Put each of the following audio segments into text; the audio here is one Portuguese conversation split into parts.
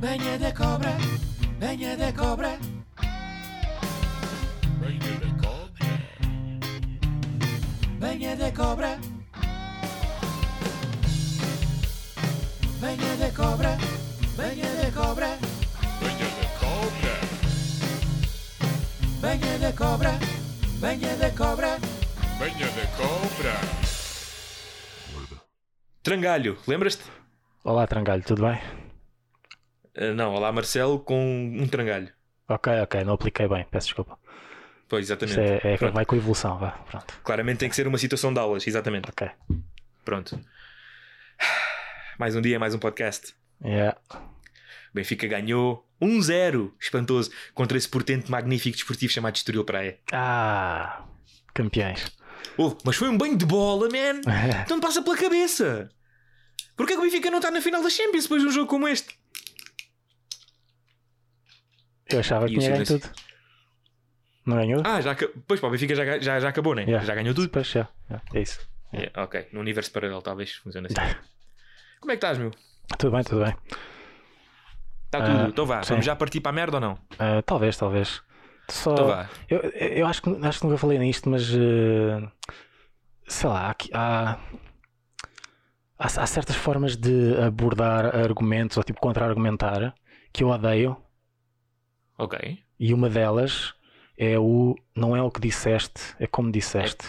Venha da cobra, venha da cobra. Venha da cobra. Venha da cobra. Venha da cobra, venha da cobra. Venha da cobra. Venha da cobra, venha da cobra. Venha da cobra. Trangalho, lembras-te? Olá, Trangalho, tudo bem? Ah, não, olá Marcelo com um trangalho. Ok, ok, não apliquei bem, peço desculpa. Pois, exatamente. é, é vai com evolução, vá, pronto. Claramente tem que ser uma situação de aulas, exatamente. Ok. Pronto. Mais um dia, mais um podcast. Yeah. Benfica ganhou 1-0, espantoso, contra esse portento magnífico desportivo chamado Estoril Praia. Ah, campeões. Oh, mas foi um banho de bola, man! Então passa pela cabeça! Porquê que o Benfica não está na final da Champions depois de um jogo como este? Eu achava que E tinha ganho tudo. Não ganhou? Ah, já, pois pá, o Benfica já, já, já acabou, né? Yeah. Já ganhou tudo. Depois já. yeah, é isso. Yeah, ok, no universo paralelo talvez funcione assim. Como é que estás, meu? Tudo bem, tudo bem. Está tudo? então vá, sim. vamos já partir para a merda ou não? Ah, talvez, talvez. Só. Então vá. Eu, eu acho, que, acho que nunca falei nisto, mas. eh, sei lá, aqui- há, há, há certas formas de abordar argumentos ou tipo contra-argumentar que eu odeio. Ok. E uma delas é o não é o que disseste, é como disseste.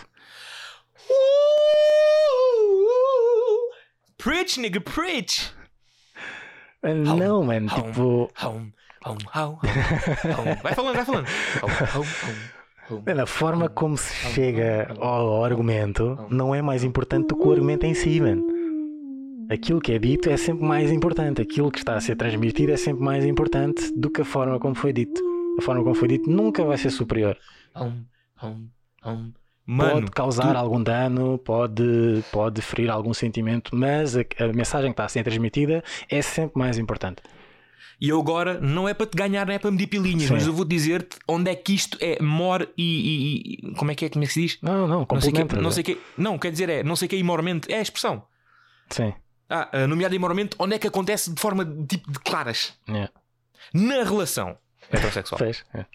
Preach, nigga, preach! Ah, Não, mano, tipo. Home, home, home, home. Vai falando, vai falando. Home, home, home, home. mano, a forma como se chega ao argumento não é mais importante do que o argumento em si, mano. Aquilo que é dito é sempre mais importante. Aquilo que está a ser transmitido é sempre mais importante do que a forma como foi dito. A forma como foi dito nunca vai ser superior. Home, home, home. Mano, pode causar tu- algum dano, pode, pode ferir algum sentimento, mas a, a mensagem que está a ser transmitida é sempre mais importante. E eu agora não é para te ganhar, não é para medir pilinhas, Sim. mas eu vou dizer-te onde é que isto é more e, e- e- Como é que é? Como é que se diz? Não, não, Não sei que, complementa. não sei que, não, quer dizer, é, não sei que é imoralmente, é a expressão. Sim. Ah, ah, nomeado imoralmente, onde é que acontece de forma tipo de claras? Yeah. Na relação heterossexual, Fez. é.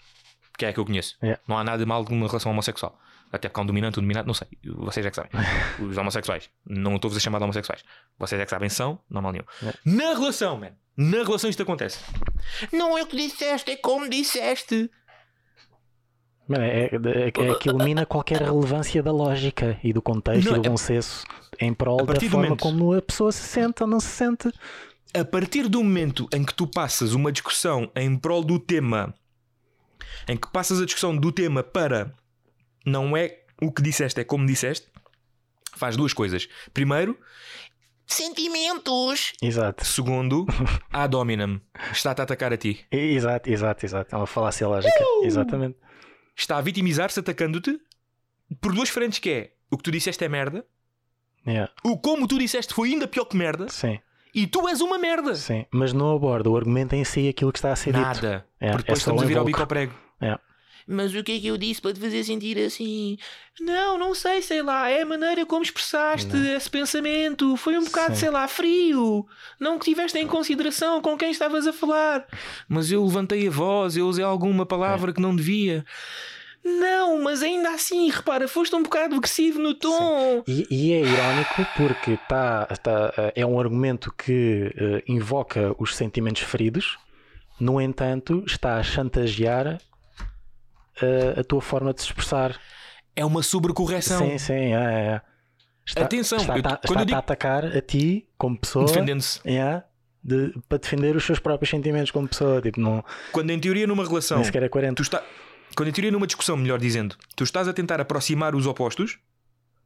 que é a que eu conheço. Yeah. Não há nada de mal numa relação homossexual. Até porque há um dominante, um dominado, não sei. Vocês é que sabem. Os homossexuais. Não estou-vos a chamar de homossexuais. Vocês é que sabem, são, não há mal nenhum. Yeah. Na relação, man. Na relação isto acontece. Não é o que disseste, é como disseste. Mano, é, é, é que elimina qualquer relevância da lógica e do contexto Não, e do é- bom senso em prol A da forma momento- como a pessoa se sente ou não se sente. a partir do momento em que tu passas uma discussão em prol do tema, em que passas a discussão do tema para não é o que disseste, é como disseste, faz duas coisas. Primeiro, sentimentos. Exato. Segundo, a dominam. Está-te a atacar a ti. Exato, exato, exato. É uma falácia lógica. Uh! Exatamente. Está a vitimizar-se atacando-te por duas frentes que é o que tu disseste é merda, Yeah. o como tu disseste foi ainda pior que merda Sim, e tu és uma merda. sim. Mas não aborda o argumento em si aquilo que está a ser dito. Nada. É, Porque depois é estamos a virar o bico ao prego. É. Mas o que é que eu disse para te fazer sentir assim? Não, não sei, sei lá. É a maneira como expressaste esse pensamento. Foi um bocado, Sim. sei lá, frio. Não que tiveste em consideração com quem estavas a falar. Mas eu levantei a voz, eu usei alguma palavra que não devia. Não, mas ainda assim, repara, foste um bocado agressivo no tom. E, e é irónico porque tá, tá, eh, é um argumento que eh, invoca os sentimentos feridos, no entanto, está a chantagear eh, a tua forma de se expressar. É uma sobrecorreção. Sim, sim, é, é. Está, Atenção, está, eu- está, eu está digo- a atacar a ti como pessoa Defendendo-se. é, de- para defender os seus próprios sentimentos como pessoa. Tipo, não, Quando em teoria numa relação. nem sequer é coerente. tu está... Quando em teoria numa discussão, melhor dizendo, tu estás a tentar aproximar os opostos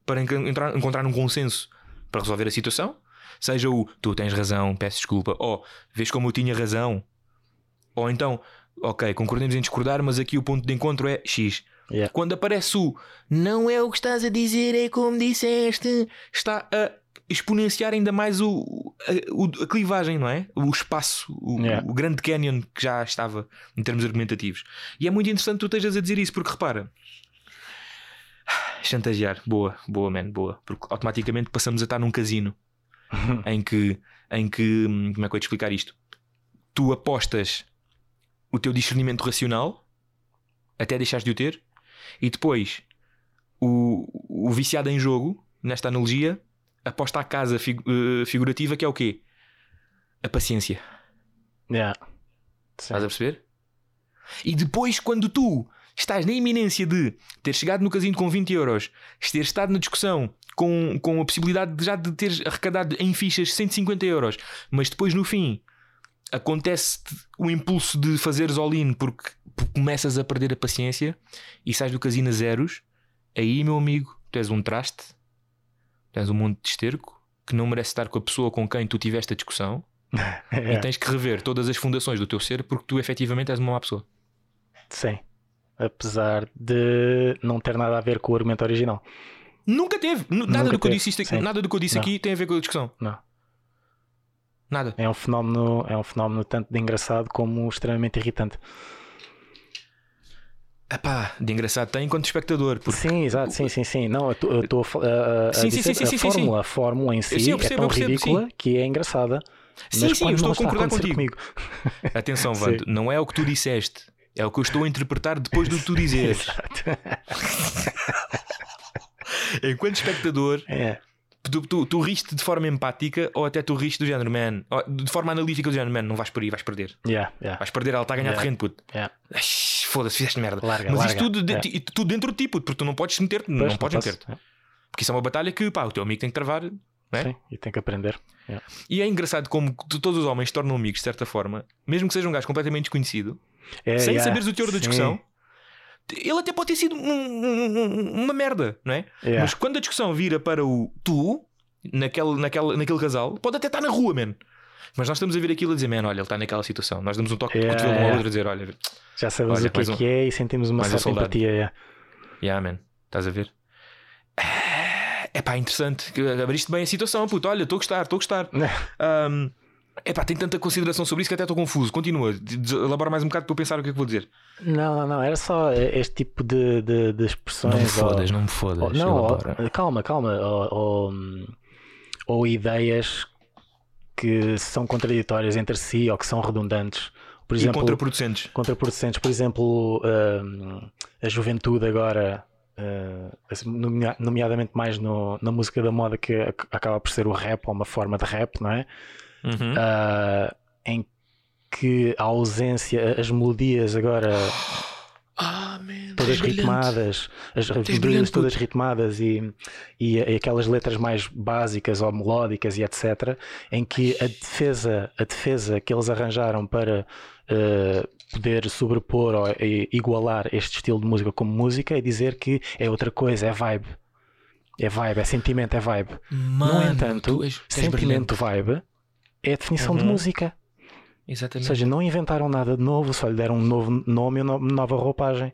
para entrar- encontrar um consenso para resolver a situação, seja o tu tens razão, peço desculpa, ou vês como eu tinha razão, ou então, ok, concordemos em discordar, mas aqui o ponto de encontro é X. Yeah. Quando aparece o não é o que estás a dizer, é como disseste, está a exponenciar ainda mais o, a, a clivagem, não é? O espaço, o, Yeah. o grande canyon que já estava em termos argumentativos. E é muito interessante tu estejas a dizer isso, porque repara. Chantagear, boa, boa, man, boa. Porque automaticamente passamos a estar num casino em que, em que, hum, como é que eu ia te explicar isto? tu apostas o teu discernimento racional até deixares de o ter, e depois o, o viciado em jogo, nesta analogia, aposta à casa figu- eh, figurativa que é o quê? A paciência. Yeah. Estás a perceber? E depois, quando tu estás na iminência de ter chegado no casino com 20 euros, ter estado na discussão com, com a possibilidade de já de teres arrecadado em fichas 150 euros, mas depois no fim acontece o impulso de fazeres all-in porque, porque começas a perder a paciência e sais do casino a zeros, aí, meu amigo, tu és um traste, tu és um monte de esterco que não merece estar com a pessoa com quem tu tiveste a discussão e Yeah. tens que rever todas as fundações do teu ser porque tu efetivamente és uma má pessoa. Sim. Apesar de não ter nada a ver com o argumento original. Nunca teve. Nada Nunca do que eu teve, disse, isto aqui, sim. nada do que eu disse Não. aqui tem a ver com a discussão. Não. Nada. É um fenómeno, é um fenómeno tanto de engraçado como extremamente irritante. Epá, de engraçado tem enquanto espectador. Porque Sim, exato, sim, sim, sim. Não, eu estou a, a, a Sim, sim, sim, a fórmula, a fórmula em si sim, percebo, é tão percebo, ridícula que é engraçada. Sim, sim, eu estou a concordar acontecer contigo. comigo. Atenção. Vando, não é o que tu disseste. É o que eu estou a interpretar depois do que tu dizeres. Exato. Enquanto espectador, É, tu, tu, tu riste de forma empática ou até tu riste do género, man. De forma analítica do género, man, não vais por aí, vais perder. yeah, yeah, Vais perder, ela está a ganhar Yeah. terreno, puto. yeah. Foda-se, fizeste merda. Larga, Mas larga. isto tudo, de- É. tudo dentro de ti, puto, porque tu não podes meter-te, não podes meter-te. Porque isso é uma batalha que, pá, o teu amigo tem que travar. É? Sim, e tem que aprender. Yeah. E é engraçado como todos os homens se tornam amigos, de certa forma, mesmo que seja um gajo completamente desconhecido, É, sem saberes o teor da sim, discussão. Ele até pode ter sido um- um- um- uma merda, não é? Mas quando a discussão vira para o tu, naquele, naquele, naquele casal, pode até estar na rua, man. Mas nós estamos a ver aquilo a dizer, man, olha, ele está naquela situação. Nós damos um toque Yeah, de cotovelo um ao yeah. outro a dizer, olha, Já sabemos Olha, o que é um- que é e sentimos uma um certa empatia. yeah. yeah, man, estás a ver? É pá, interessante. Abriste bem a situação, puto. Olha, estou a gostar, estou a gostar. Um, epá, tem tanta consideração sobre isso que até estou confuso. Continua, elabora mais um bocado para eu pensar o que é que vou dizer. Não, não, não, era só este tipo de, de, de expressões. Não me ou- fodas, não me fodas. ou- não, ou- calma, calma. Ou, ou, ou ideias que são contraditórias entre si ou que são redundantes. Por e exemplo, contraproducentes. contraproducentes, por exemplo, hum, a juventude agora, uh, nomea- nomeadamente mais no- na música da moda, que ac- acaba por ser o rap ou uma forma de rap, não é? Uhum. Ah, em que a ausência, as melodias agora Ah, man, todas brilhante. ritmadas, as, as brilhante, melodias puto. todas ritmadas e, e, e aquelas letras mais básicas ou melódicas e etc. Em que a defesa, a defesa que eles arranjaram para eh, poder sobrepor ou igualar este estilo de música como música é dizer que é outra coisa, é vibe. É vibe, é sentimento, é vibe. no Mano, entanto, tu és- és sentimento vibe é a definição de Uhum. Música. Ou Exatamente. seja, não inventaram nada de novo, só lhe deram um novo nome e uma nova roupagem.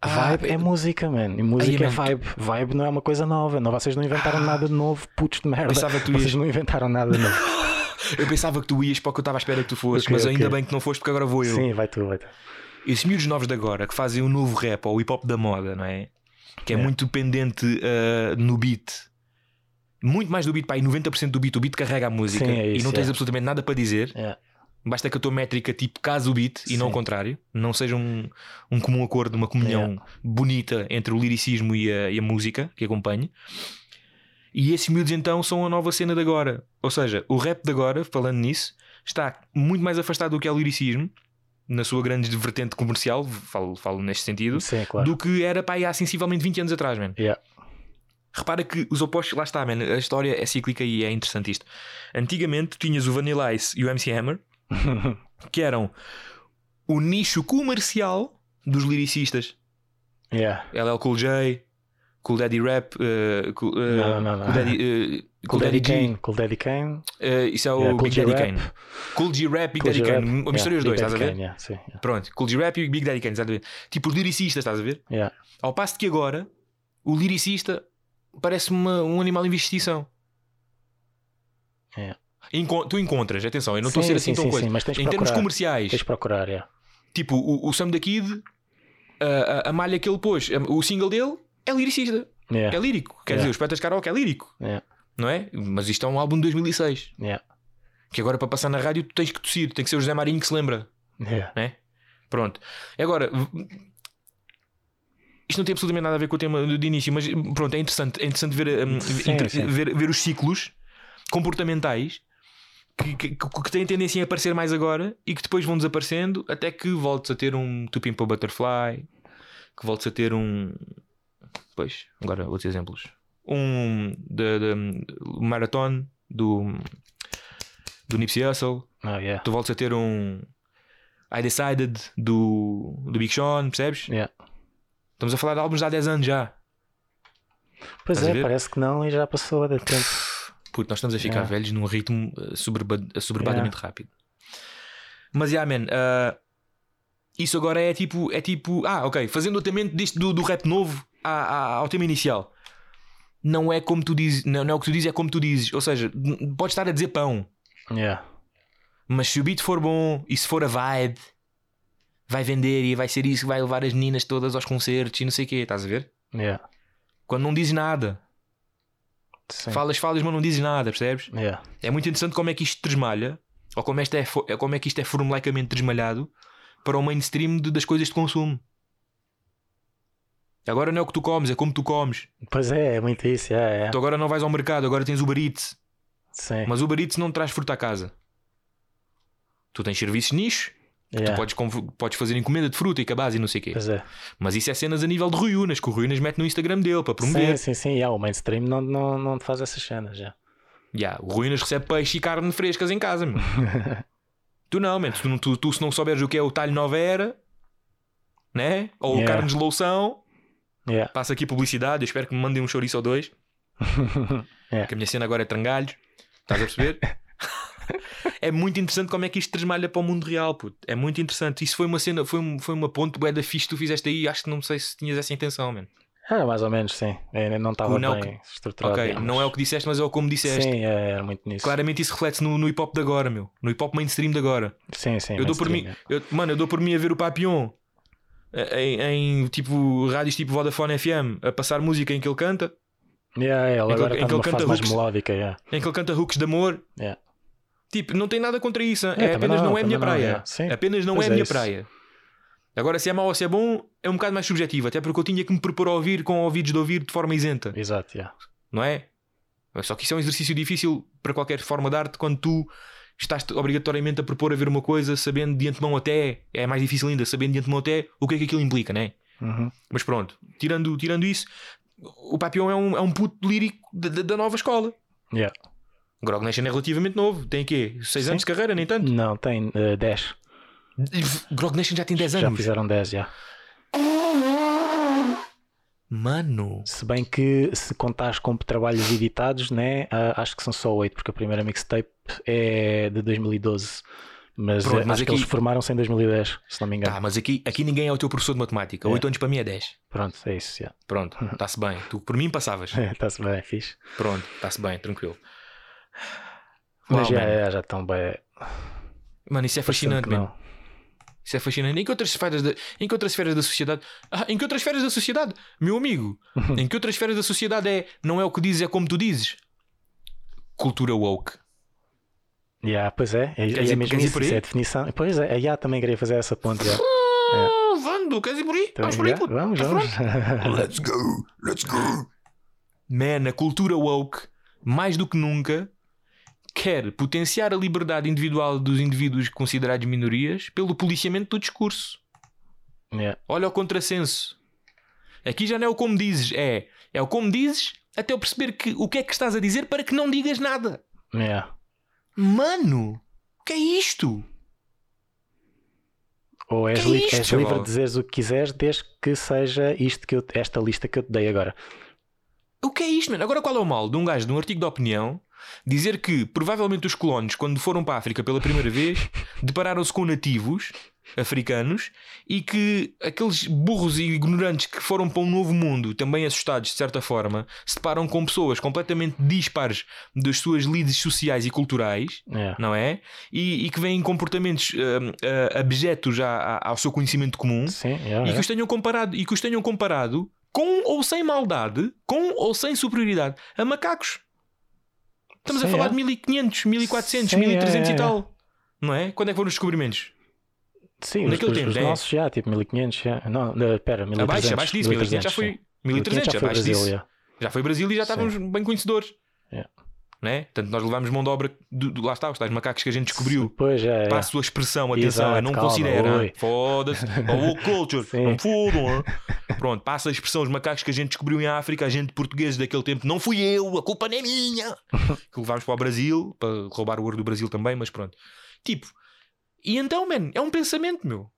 Ah, Vibe é música, man. E música é vibe. Vibe não é uma coisa nova. Não, vocês não inventaram nada de novo, putos de merda. Pensava que tu Vocês ias- não inventaram nada de novo. Eu pensava que tu ias para o que eu estava à espera que tu fosses, Ok, mas ainda ok. bem que não foste porque agora vou eu. Sim, vai tu, vai tu. Esses miúdos novos de agora que fazem o novo rap ou o hip hop da moda, não é? Que é, É. muito dependente ah, no beat. Muito mais do beat, pá, e 90% do beat, o beat carrega a música Sim, é e isso, não tens é. absolutamente nada para dizer. É. Basta que a tua métrica tipo case o beat e não o Sim. contrário. Não seja um, um comum acordo, uma comunhão bonita entre o liricismo e a, e a música que acompanhe. E esses miúdos então são a nova cena de agora. Ou seja, o rap de agora, falando nisso, está muito mais afastado do que é o liricismo, na sua grande vertente comercial, falo, falo neste sentido, Sim, claro. do que era pá, aí há sensivelmente 20 anos atrás, man. Yeah. Repara que os opostos, lá está, man, a história é cíclica e é interessante isto. Antigamente tu tinhas o Vanilla Ice e o MC Hammer, que eram o nicho comercial dos liricistas. yeah. LL Cool J, Cool Daddy Rap, eh, cool, eh, Não, não, não. Cool Daddy, eh, Cool Daddy G, Kane. Cool Daddy Kane. isso é o Yeah, Big Daddy. Kane. Cool G Rap, Big Daddy Kane. Yeah, os dois, estás a Daddy ver? Yeah, sim, yeah. Pronto, Cool G Rap e Big Daddy Kane, estás a ver? Tipo os lyricistas, estás a ver? Yeah. Ao passo de que agora o liricista parece uma- um animal em extinção. É. Enco- tu encontras, atenção, eu não estou a ser assim sim, tão sim, coisa. sim, mas tens em termos procurar. comerciais, Tens de procurar, yeah. tipo o, o Sam da Kid, a, a, a malha que ele pôs, o single dele é liricista, Yeah. é lírico. Quer Yeah. dizer, os Petas Karaoke é lírico, Yeah. não é? Mas isto é um álbum de 2006. Yeah. Que agora para passar na rádio tu tens que tossir, tem que ser o José Marinho que se lembra, né? Pronto. Agora, isto não tem absolutamente nada a ver com o tema de início, mas pronto, é interessante, é interessante ver, hum, Sim, inter- sim. ver, ver os ciclos comportamentais que, que, que- têm tendência a aparecer mais agora e que depois vão desaparecendo até que voltes a ter um Tupim para Butterfly, que voltes a ter um. Pois, agora outros exemplos. Um de, de, Marathon do, do Nipsey Hussle, Oh, yeah. tu voltes a ter um I Decided do, do Big Sean, percebes? Yeah. Estamos a falar de álbuns há 10 anos já. Pois Estás é, parece que não e já passou há tempo. Nós estamos a ficar Yeah. velhos num ritmo eh, soberba- assoberbadamente rápido. Mas, yeah, man, ah, isso agora é tipo, é tipo, ah, ok, fazendo o tratamento deste do, do rap novo à- à- ao tema inicial. Não é como tu dizes, não, não é o que tu dizes, é como tu dizes. Ou seja, podes estar a dizer pão, Yeah. mas se o beat for bom e se for a vibe, vai vender e vai ser isso que vai levar as meninas todas aos concertos e não sei o quê, estás a ver? Yeah. Quando não dizes nada, Sim. falas, falas, mas não dizes nada, percebes? Yeah. É muito interessante como é que isto tresmalha, ou como, esta é, é como é que isto é formulaicamente tresmalhado para o mainstream de- das coisas de consumo. Agora não é o que tu comes, é como tu comes. Pois é, é muito isso. Yeah. Tu agora não vais ao mercado, agora tens Uber Eats. Sim. Mas Uber Eats não traz fruta a casa. Tu tens serviços nicho, Yeah. tu podes, podes fazer encomenda de fruta e cabaz e não sei o quê. É. Mas isso é cenas a nível de Rui Unas, que o Rui Unas mete no Instagram dele para promover. Sim, sim, sim. Yeah, o mainstream não, não, não te faz essas cenas já. Ya, o Rui Unas recebe peixe e carne frescas em casa, tu não, man. Tu, tu, tu se não souberes o que é o talho nova era, né? Ou Yeah. carnes de loução, Yeah. passa aqui publicidade. Eu espero que me mandem um chouriço ou dois. Yeah. Que a minha cena agora é trangalhos. Estás a perceber? é muito interessante como é que isto transmalha para o mundo real, puto. É muito interessante. Isso foi uma cena, foi, um- foi uma ponte bué da fixe que tu fizeste aí. Acho que não sei se tinhas essa intenção, man. Ah, mais ou menos, sim. É, não estava bem estruturado. Ok, digamos. não é o que disseste, mas é o como disseste. Sim, é, era muito nisso. Claramente isso reflete no, no hip hop de agora, meu. No hip hop mainstream de agora. Sim, sim. Eu dou por mim, eu- mano, eu dou por mim a ver o Papillon em, em, tipo rádios tipo Vodafone FM a passar música em que ele canta. Yeah, ele em que agora ele- em está que ele canta fase mais hooks. melódica. Yeah. em que ele canta hooks de amor. Yeah. Tipo, não tem nada contra isso? É, é, apenas não, não, é a minha não, praia. é. Apenas não Pois é a é minha isso. praia. Agora, se é mau ou se é bom, é um bocado mais subjetivo, até porque eu tinha que me propor a ouvir com ouvidos de ouvir de forma isenta, Exato, yeah. não é? Só que isso é um exercício difícil para qualquer forma de arte quando tu estás obrigatoriamente a propor a ver uma coisa sabendo de antemão até, é mais difícil ainda, sabendo de antemão até o que é que aquilo implica, não é? Uhum. Mas pronto, tirando, tirando isso, o Papillon é um, é um puto lírico da nova escola. Yeah. Grog Nation é relativamente novo, tem quê? 6 Sim. anos de carreira, nem tanto. Não, tem eh, 10. Grog Nation já tem 10 Já anos. fizeram 10, já. Mano, Se bem que se contares com trabalhos editados, né, ah, acho que são só 8, porque a primeira mixtape é de 2012. Mas, Pronto, eh, mas acho que aqui- eles formaram-se em 2010, se não me engano. tá, mas aqui, aqui ninguém é o teu professor de matemática. É. 8 anos para mim é 10. Pronto, é isso, já. Pronto, está-se bem. Tu por mim passavas. Está-se bem, fixe. Pronto, está-se bem, tranquilo. Mas Uau, já, é, já estão bem. Mano, isso é fascinante, mano. Isso é fascinante. Em que outras esferas da, em que outras esferas da sociedade. Ah, em que outras esferas da sociedade? Meu amigo, em que outras esferas da sociedade é não é o que dizes, é como tu dizes? Cultura woke. Já, pois é, é, Queres é ir- mesmo isso, por aí? isso é a definição. Pois é, já também queria fazer essa ponte. Já. Vando, queres ir por aí? Vamos por aí, puto. vamos, Estás vamos. Let's go, let's go. Man, a cultura woke, mais do que nunca, quer potenciar a liberdade individual dos indivíduos considerados minorias pelo policiamento do discurso. Já, Olha o contrassenso. Aqui já não é o como dizes, é, é o como dizes até eu perceber que, o que é que estás a dizer para que não digas nada. já. Mano, o que é isto? Ou és, Que é li- isto, és livre de dizeres o que quiseres, desde que seja isto que eu, esta lista que eu te dei agora. O que é isto, mano? Agora qual é o mal de um gajo de um artigo de opinião dizer que provavelmente os colonos, quando foram para a África pela primeira vez, depararam-se com nativos africanos e que aqueles burros e ignorantes que foram para um novo mundo, também assustados de certa forma, se deparam com pessoas completamente dispares das suas lides sociais e culturais, É. não é? E, e que vêm comportamentos hum, ah, abjetos à- à- ao seu conhecimento comum Sim, já, e já. que os tenham comparado e que os tenham comparado com ou sem maldade, com ou sem superioridade a macacos. Estamos a Sim, falar é. de 1500, 1400, Sim, 1300 é, e é, tal. Não é? Quando é que foram os descobrimentos? Sim, Naquele os, tempo, os é. nossos já, tipo 1500, já. Não, não, pera, 1300. Abaixo, abaixo disso, 1500 já 1300, foi. sim. 1300, já foi Brasil. Já foi Brasil e já estávamos bem conhecedores. Né? Portanto, nós levámos mão de obra. Lá está, os tais macacos que a gente descobriu. Pois é. Passo a expressão, atenção, Exato, não calma, hein? Foda-se. Ou culture, Sim. não hein? Pronto, passa a expressão, os macacos que a gente descobriu em África, a gente portugueses daquele tempo, não fui eu, a culpa não é minha. que levámos para o Brasil, para roubar o ouro do Brasil também, mas pronto. Tipo, e então, man, é um pensamento, meu.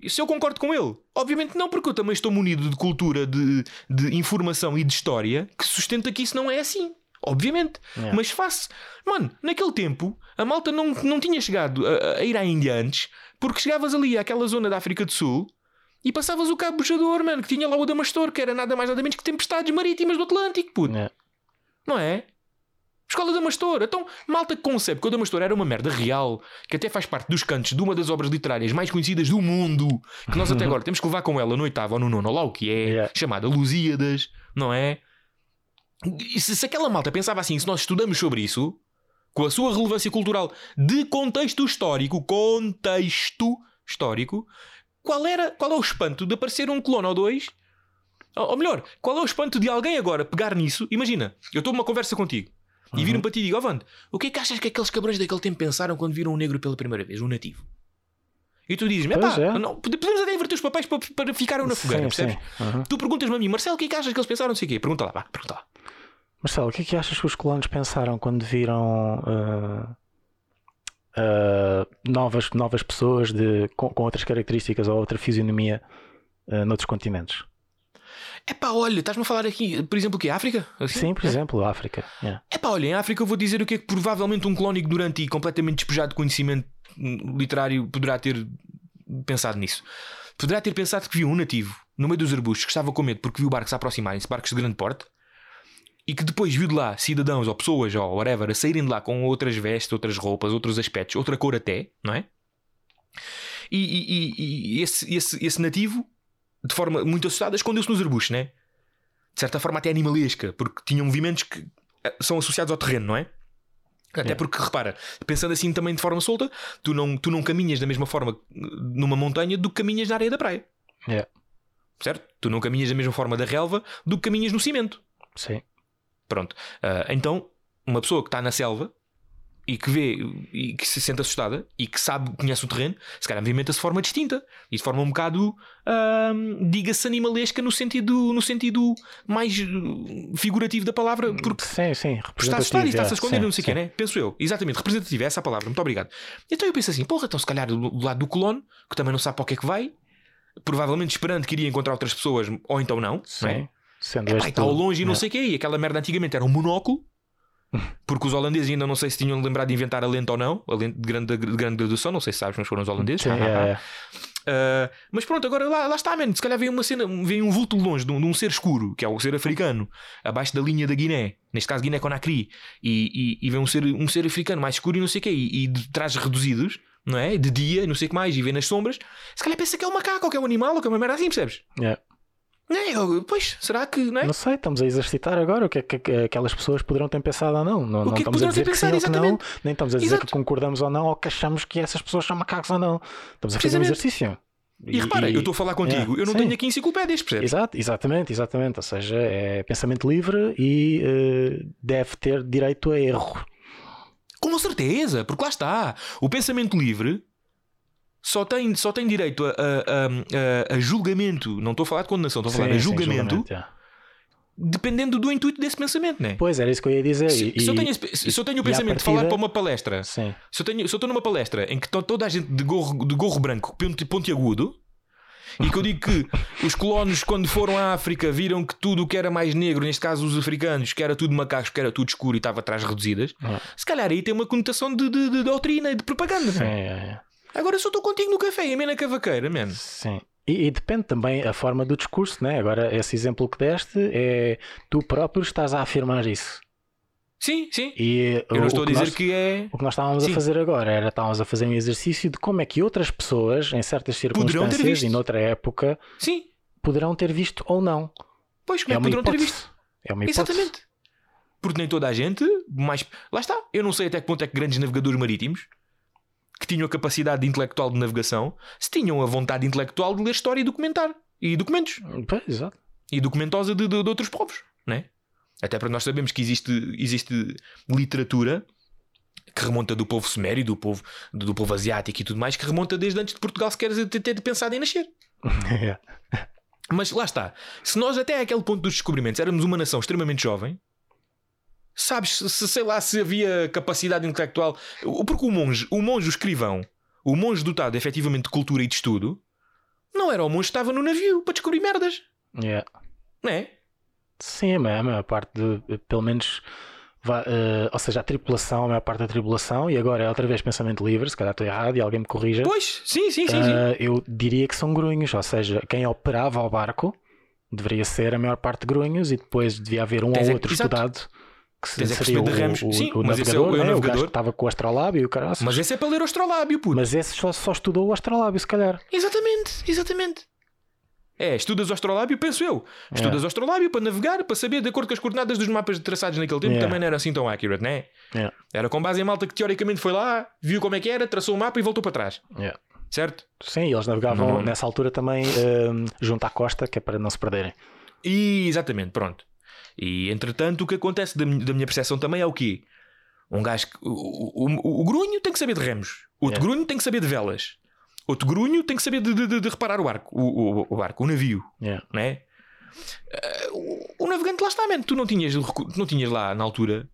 E se eu concordo com ele? Obviamente não, porque eu também estou munido de cultura, de, de informação e de história que sustenta que isso não é assim. Obviamente. Yeah. Mas faço. Mano, naquele tempo, a malta não, não tinha chegado a, a ir à Índia antes, porque chegavas ali àquela zona da África do Sul e passavas o cabo buchador, mano, que tinha lá o Damastor, que era nada mais nada menos que tempestades marítimas do Atlântico, puto. Yeah. Não é? Escola Damastor. Então, malta que concebe que o Damastor era uma merda real, que até faz parte dos cantos de uma das obras literárias mais conhecidas do mundo, que nós até agora temos que levar com ela no oitavo ou no nono, ou lá o que é, Yeah. chamada Lusíadas, não é? E se, se aquela malta pensava assim, se nós estudamos sobre isso, com a sua relevância cultural de contexto histórico, contexto histórico, qual, era, qual é o espanto de aparecer um clone ou dois? Ou, ou melhor, qual é o espanto de alguém agora pegar nisso? Imagina, eu estou numa conversa contigo e viram para ti e digo, oh, Vando, o que é que achas que aqueles cabrões daquele tempo pensaram quando viram um negro pela primeira vez, um nativo? E tu dizes-me, Pois "Epá, é. podemos até inverter os papéis para, para ficar na fogueira, percebes? Uhum. Tu perguntas-me a mim, Marcelo, o que é que achas que eles pensaram? Não sei o quê. Pergunta lá, vá, pergunta lá. Marcelo, o que é que achas que os colonos pensaram quando viram ah, ah, novas, novas pessoas de, com, com outras características ou outra fisionomia ah, noutros continentes? É pá, olha, estás-me a falar aqui, por exemplo, o quê? África? Assim? Sim, por exemplo, a África. Yeah. É pá, olha, em África eu vou dizer o que é que provavelmente um clone ignorante e completamente despejado de conhecimento literário poderá ter pensado nisso. Poderá ter pensado que viu um nativo no meio dos arbustos que estava com medo porque viu barcos a aproximarem-se, barcos de grande porte, e que depois viu de lá cidadãos ou pessoas ou whatever a saírem de lá com outras vestes, outras roupas, outros aspectos, outra cor até, não é? E, e- e- e esse, esse, esse nativo, de forma muito assustada, escondeu-se nos arbustos, né? De certa forma até animalesca, porque tinha movimentos que eh, são associados ao terreno, não é? Até porque, repara, pensando assim também de forma solta, tu não, tu não caminhas da mesma forma eh, numa montanha do que caminhas na areia da praia. Yeah. Certo? Tu não caminhas da mesma forma da relva do que caminhas no cimento. Sim. Pronto. Ah, então, uma pessoa que está na selva e que vê e que se sente assustada e que sabe, conhece o terreno, se calhar movimenta-se de forma distinta e de forma um bocado, diga-se, animalesca no sentido, no sentido mais uh, figurativo da palavra, porque Sim, sim. está assustado e está-se a representativo, esconder, yeah, não sei o quê, sim, né? Penso eu. Exatamente, representativo, é essa a palavra, muito obrigado. Então eu penso assim, porra, então se calhar do, do lado do colono, que também não sabe para o que é que vai, provavelmente esperando que iria encontrar outras pessoas, ou então não, Sim. é? Sendo É, pá, este e está ao longe e não yeah. sei o quê. E aquela merda antigamente era um monóculo. Porque os holandeses ainda não sei se tinham lembrado de inventar a lente ou não, a lente de grande, de grande graduação, não sei se sabes, mas foram os holandeses. Sim, é, é. Uh, mas pronto, agora lá, lá está, mano. Se calhar vem uma cena, vem um vulto longe de um, de um ser escuro, que é o ser africano, abaixo da linha da Guiné, neste caso Guiné-Conakry, e, e, e vem um ser, um ser africano mais escuro e não sei o quê, e, e de trajes reduzidos, não é? De dia, não sei o que mais, e vê nas sombras. Se calhar pensa que é um macaco, ou que é um animal, ou que é uma merda assim, percebes? Yeah. Não é? Eu- Pois, será que, não é? Não sei, estamos a exercitar agora o que é que que aquelas pessoas poderão ter pensado ou não. Não, O não que é que estamos a dizer que sim ou que não, nem estamos a dizer Exato. que concordamos ou não ou que achamos que essas pessoas são macacos ou não. Estamos a fazer um exercício. E, repara, eu estou a falar contigo, Yeah, eu não sim. tenho aqui enciclopédias, percebes? Exato, exatamente, exatamente. Ou seja, é pensamento livre e eh, deve ter direito a erro. Com certeza, porque lá está. O pensamento livre só tem, só tem direito a, a- a- a- julgamento. Não estou a falar de condenação, estou a falar Sim, de sim, julgamento, yeah. dependendo do intuito desse pensamento, né? Pois era isso que eu ia dizer. Se, e, se eu tenho, esse- se eu tenho o pensamento de falar partida- para uma palestra, Sim, se eu, tenho, se eu estou numa palestra em que está toda a gente de gorro, de gorro branco, pontiagudo, e que eu digo que os colonos, quando foram à África, viram que tudo o que era mais negro, neste caso os africanos, que era tudo macacos, que era tudo escuro e estava atrás reduzidas, Ah. se calhar aí tem uma conotação de, de- de doutrina e de propaganda. sim, não é? é, é. Agora só estou contigo no café e a mim na cavaqueira, mano. Sim. E, e depende também a forma do discurso, né? Agora, esse exemplo que deste é tu próprio estás a afirmar isso. Sim, sim. E Eu o- não estou a dizer nós- que é. O que nós estávamos Sim. a fazer agora era estávamos a fazer um exercício de como é que outras pessoas, em certas ter circunstâncias e noutra época, Sim. poderão ter visto ou não. Pois, como é, É que poderão ter hipótese. visto? É uma hipótese. Exatamente. porque nem toda a gente, mas lá está. Eu não sei até que ponto é que grandes navegadores marítimos que tinham a capacidade intelectual de navegação se tinham a vontade intelectual de ler história e documentar e documentos exato. e documentosa de, de, de outros povos, né? Até porque nós sabemos que existe, existe literatura que remonta do povo sumério, do povo, do, do povo asiático e tudo mais, que remonta desde antes de Portugal sequer ter, ter pensado em nascer. É. Mas lá está. Se nós até aquele ponto dos descobrimentos éramos uma nação extremamente jovem, sabes, se, se- sei lá se havia capacidade intelectual. O- Porque o monge, o monge, o escrivão, o monge dotado efetivamente de cultura e de estudo, não era o monge que estava no navio para descobrir merdas, É. não é? Sim, a maior, a maior parte, de, pelo menos, eh, ou seja, a tripulação, a maior parte da tripulação, e agora é outra vez pensamento livre, se calhar estou errado e alguém me corrija. Pois, sim, sim, sim. sim. Ah, eu diria que são grunhos, ou seja, quem operava o barco deveria ser a maior parte de grunhos e depois devia haver um Tens é ou que- outro exato. estudado que se- é seria o, de remos. o, Sim, o mas esse é o- é o né? o navegador. que estava com o astrolábio e o caraças. Mas esse é para ler o astrolábio, puto. Mas esse só, só estudou o astrolábio, se calhar. Exatamente, exatamente. É, estudas o astrolábio, penso eu. Estudas o astrolábio para navegar, para saber de acordo com as coordenadas dos mapas traçados naquele tempo, Yeah. também não era assim tão accurate, não é? Era com base em malta que teoricamente foi lá, viu como é que era, traçou o mapa e voltou para trás. Yeah. Certo? Sim, eles navegavam Não. nessa altura também ah, junto à costa, que é para não se perderem. E, exatamente, pronto. E entretanto, o que acontece da, mi- da minha percepção também é o quê? Um gajo que. O, o, o- grunho tem que saber de remos, outro Yeah. grunho tem que saber de velas, outro grunho tem que saber de, de- de- de reparar o barco, o, o, barco, o navio. Yeah. não é? Eh, o, navegante lá está, man. Tu não tinhas, não tinhas lá na altura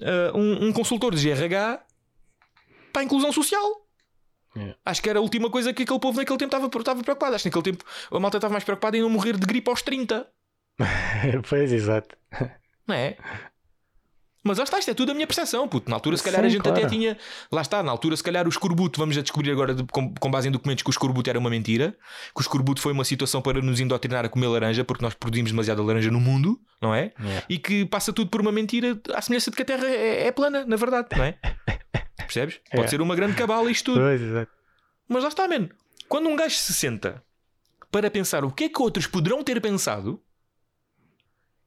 eh, um, um consultor de GRH para a inclusão social. Yeah. Acho que era a última coisa que aquele povo naquele tempo estava, estava preocupado. Acho que naquele tempo a malta estava mais preocupada em não morrer de gripe aos 30, pois, exato. não é? Mas lá está, isto é tudo a minha percepção, puto. Na altura, se calhar, a Sim, gente claro. até tinha. Lá está, na altura, se calhar, o escorbuto, vamos a descobrir agora, com, com base em documentos, que o escorbuto era uma mentira, que o escorbuto foi uma situação para nos indoctrinar a comer laranja, porque nós produzimos demasiada laranja no mundo, não é? Yeah. E que passa tudo por uma mentira, à semelhança de que a Terra é, é plana, na verdade, não é? Percebes? Pode É. ser uma grande cabala isto tudo. Pois, exato. Mas lá está, mano. Quando um gajo se senta para pensar o que é que outros poderão ter pensado,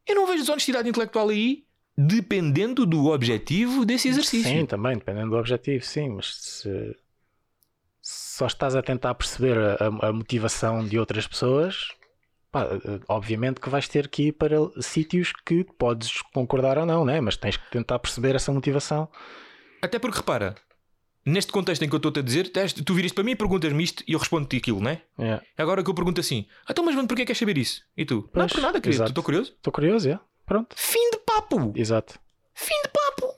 eu não vejo desonestidade intelectual aí, dependendo do objetivo desse exercício. Sim, também, dependendo do objetivo, sim, mas se só estás a tentar perceber a, a- motivação de outras pessoas, pá, obviamente que vais ter que ir para sítios que podes concordar ou não, né? mas tens que tentar perceber essa motivação. Até porque repara, neste contexto em que eu estou-te a dizer, tu vires para mim e perguntas-me isto e eu respondo-te aquilo, não é? É. Agora que eu pergunto assim, então, mas mano, porquê queres saber isso? E tu? não, Pois, por nada, querido, estou curioso. Estou curioso, é? Pronto, Fim de papo! exato. Fim de papo!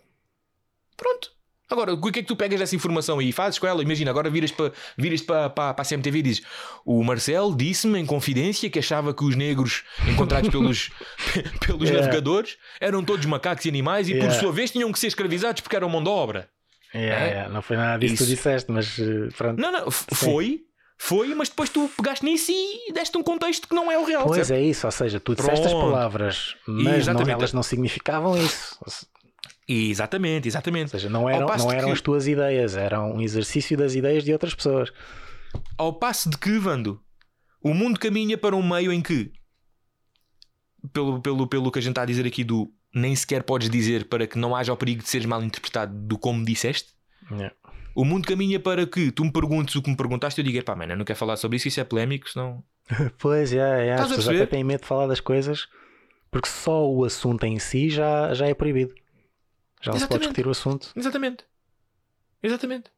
Pronto. Agora, o que é que tu pegas dessa informação aí e fazes com ela? Imagina, agora viras para viras para para, para a CMTV e dizes: O Marcel disse-me em confidência que achava que os negros encontrados pelos, pelos Yeah. navegadores eram todos macacos e animais e, por Yeah. sua vez, tinham que ser escravizados porque eram mão de obra. É, É? Não foi nada disso que tu disseste, mas eh, pronto. Não, não, Sim. foi, foi, mas depois tu pegaste nisso e deste um contexto que não é o real. Pois certo? é isso, ou seja, tu disseste as Pronto. palavras, mas não, elas não significavam isso. Ou Exatamente, exatamente. seja, não eram, não eram que- as tuas ideias, eram um exercício das ideias de outras pessoas. Ao passo de que, Vando, o mundo caminha para um meio em que, pelo, pelo, pelo que a gente está a dizer aqui, do nem sequer podes dizer para que não haja o perigo de seres mal interpretado do como disseste, Yeah. o mundo caminha para que tu me perguntes o que me perguntaste e eu diga, pá, mano, eu não quero falar sobre isso, isso é polémico, senão. Pois é, é. Estás as pessoas até têm medo de falar das coisas porque só o assunto em si já, já é proibido. Já não se pode discutir o assunto. Exatamente. Exatamente.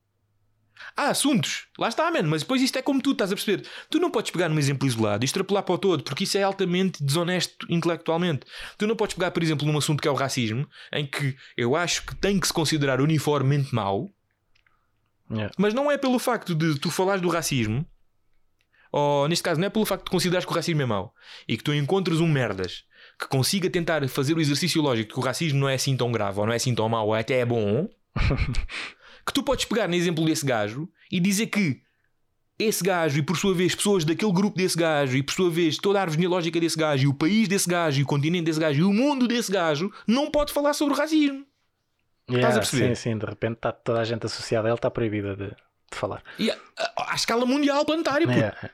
Há assuntos, lá está, mano, mas depois isto é como tu estás a perceber. Tu não podes pegar num exemplo isolado e extrapolar para o todo, porque isso é altamente desonesto intelectualmente. Tu não podes pegar, por exemplo, num assunto que é o racismo, em que eu acho que tem que se considerar uniformemente mau, Yeah. mas não é pelo facto de tu falares do racismo, ou neste caso, não é pelo facto de considerares que o racismo é mau e que tu encontres um merdas que consiga tentar fazer o exercício lógico de que o racismo não é assim tão grave ou não é assim tão mau, ou até é bom, que tu podes pegar no exemplo desse gajo e dizer que esse gajo e por sua vez pessoas daquele grupo desse gajo e por sua vez toda a árvore genealógica desse gajo e o país desse gajo e o continente desse gajo e o mundo desse gajo não pode falar sobre o racismo. Yeah, a perceber? Sim, sim, de repente está toda a gente associada a ele, está proibida de, de falar. E à escala mundial planetária, puto. Yeah.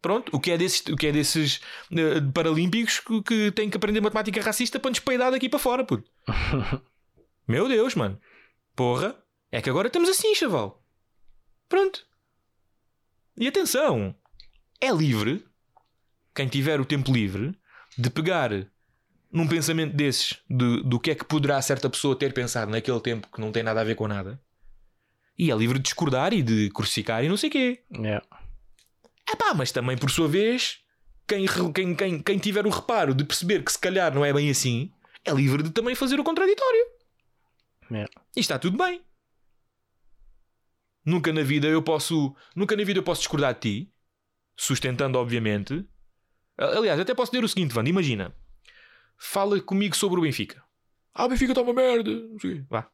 Pronto, o que é desses, o que é desses eh, paralímpicos que, que têm que aprender matemática racista para nos peidar daqui para fora, puto. Meu Deus, mano. Porra, é que agora estamos assim, chaval. Pronto. E atenção, é livre, quem tiver o tempo livre, de pegar num pensamento desses, de, do que é que poderá certa pessoa ter pensado naquele tempo que não tem nada a ver com nada, e é livre de discordar e de crucificar e não sei o quê. Yeah. É pá, mas também por sua vez, quem, quem, quem, quem tiver o reparo de perceber que se calhar não é bem assim, é livre de também fazer o contraditório. Yeah. E está tudo bem. Nunca na vida eu posso, nunca na vida eu posso discordar de ti, sustentando obviamente. Aliás, até posso dizer o seguinte, Wanda, imagina. Fala comigo sobre o Benfica. Ah, o Benfica está uma merda. Não sei. Vá.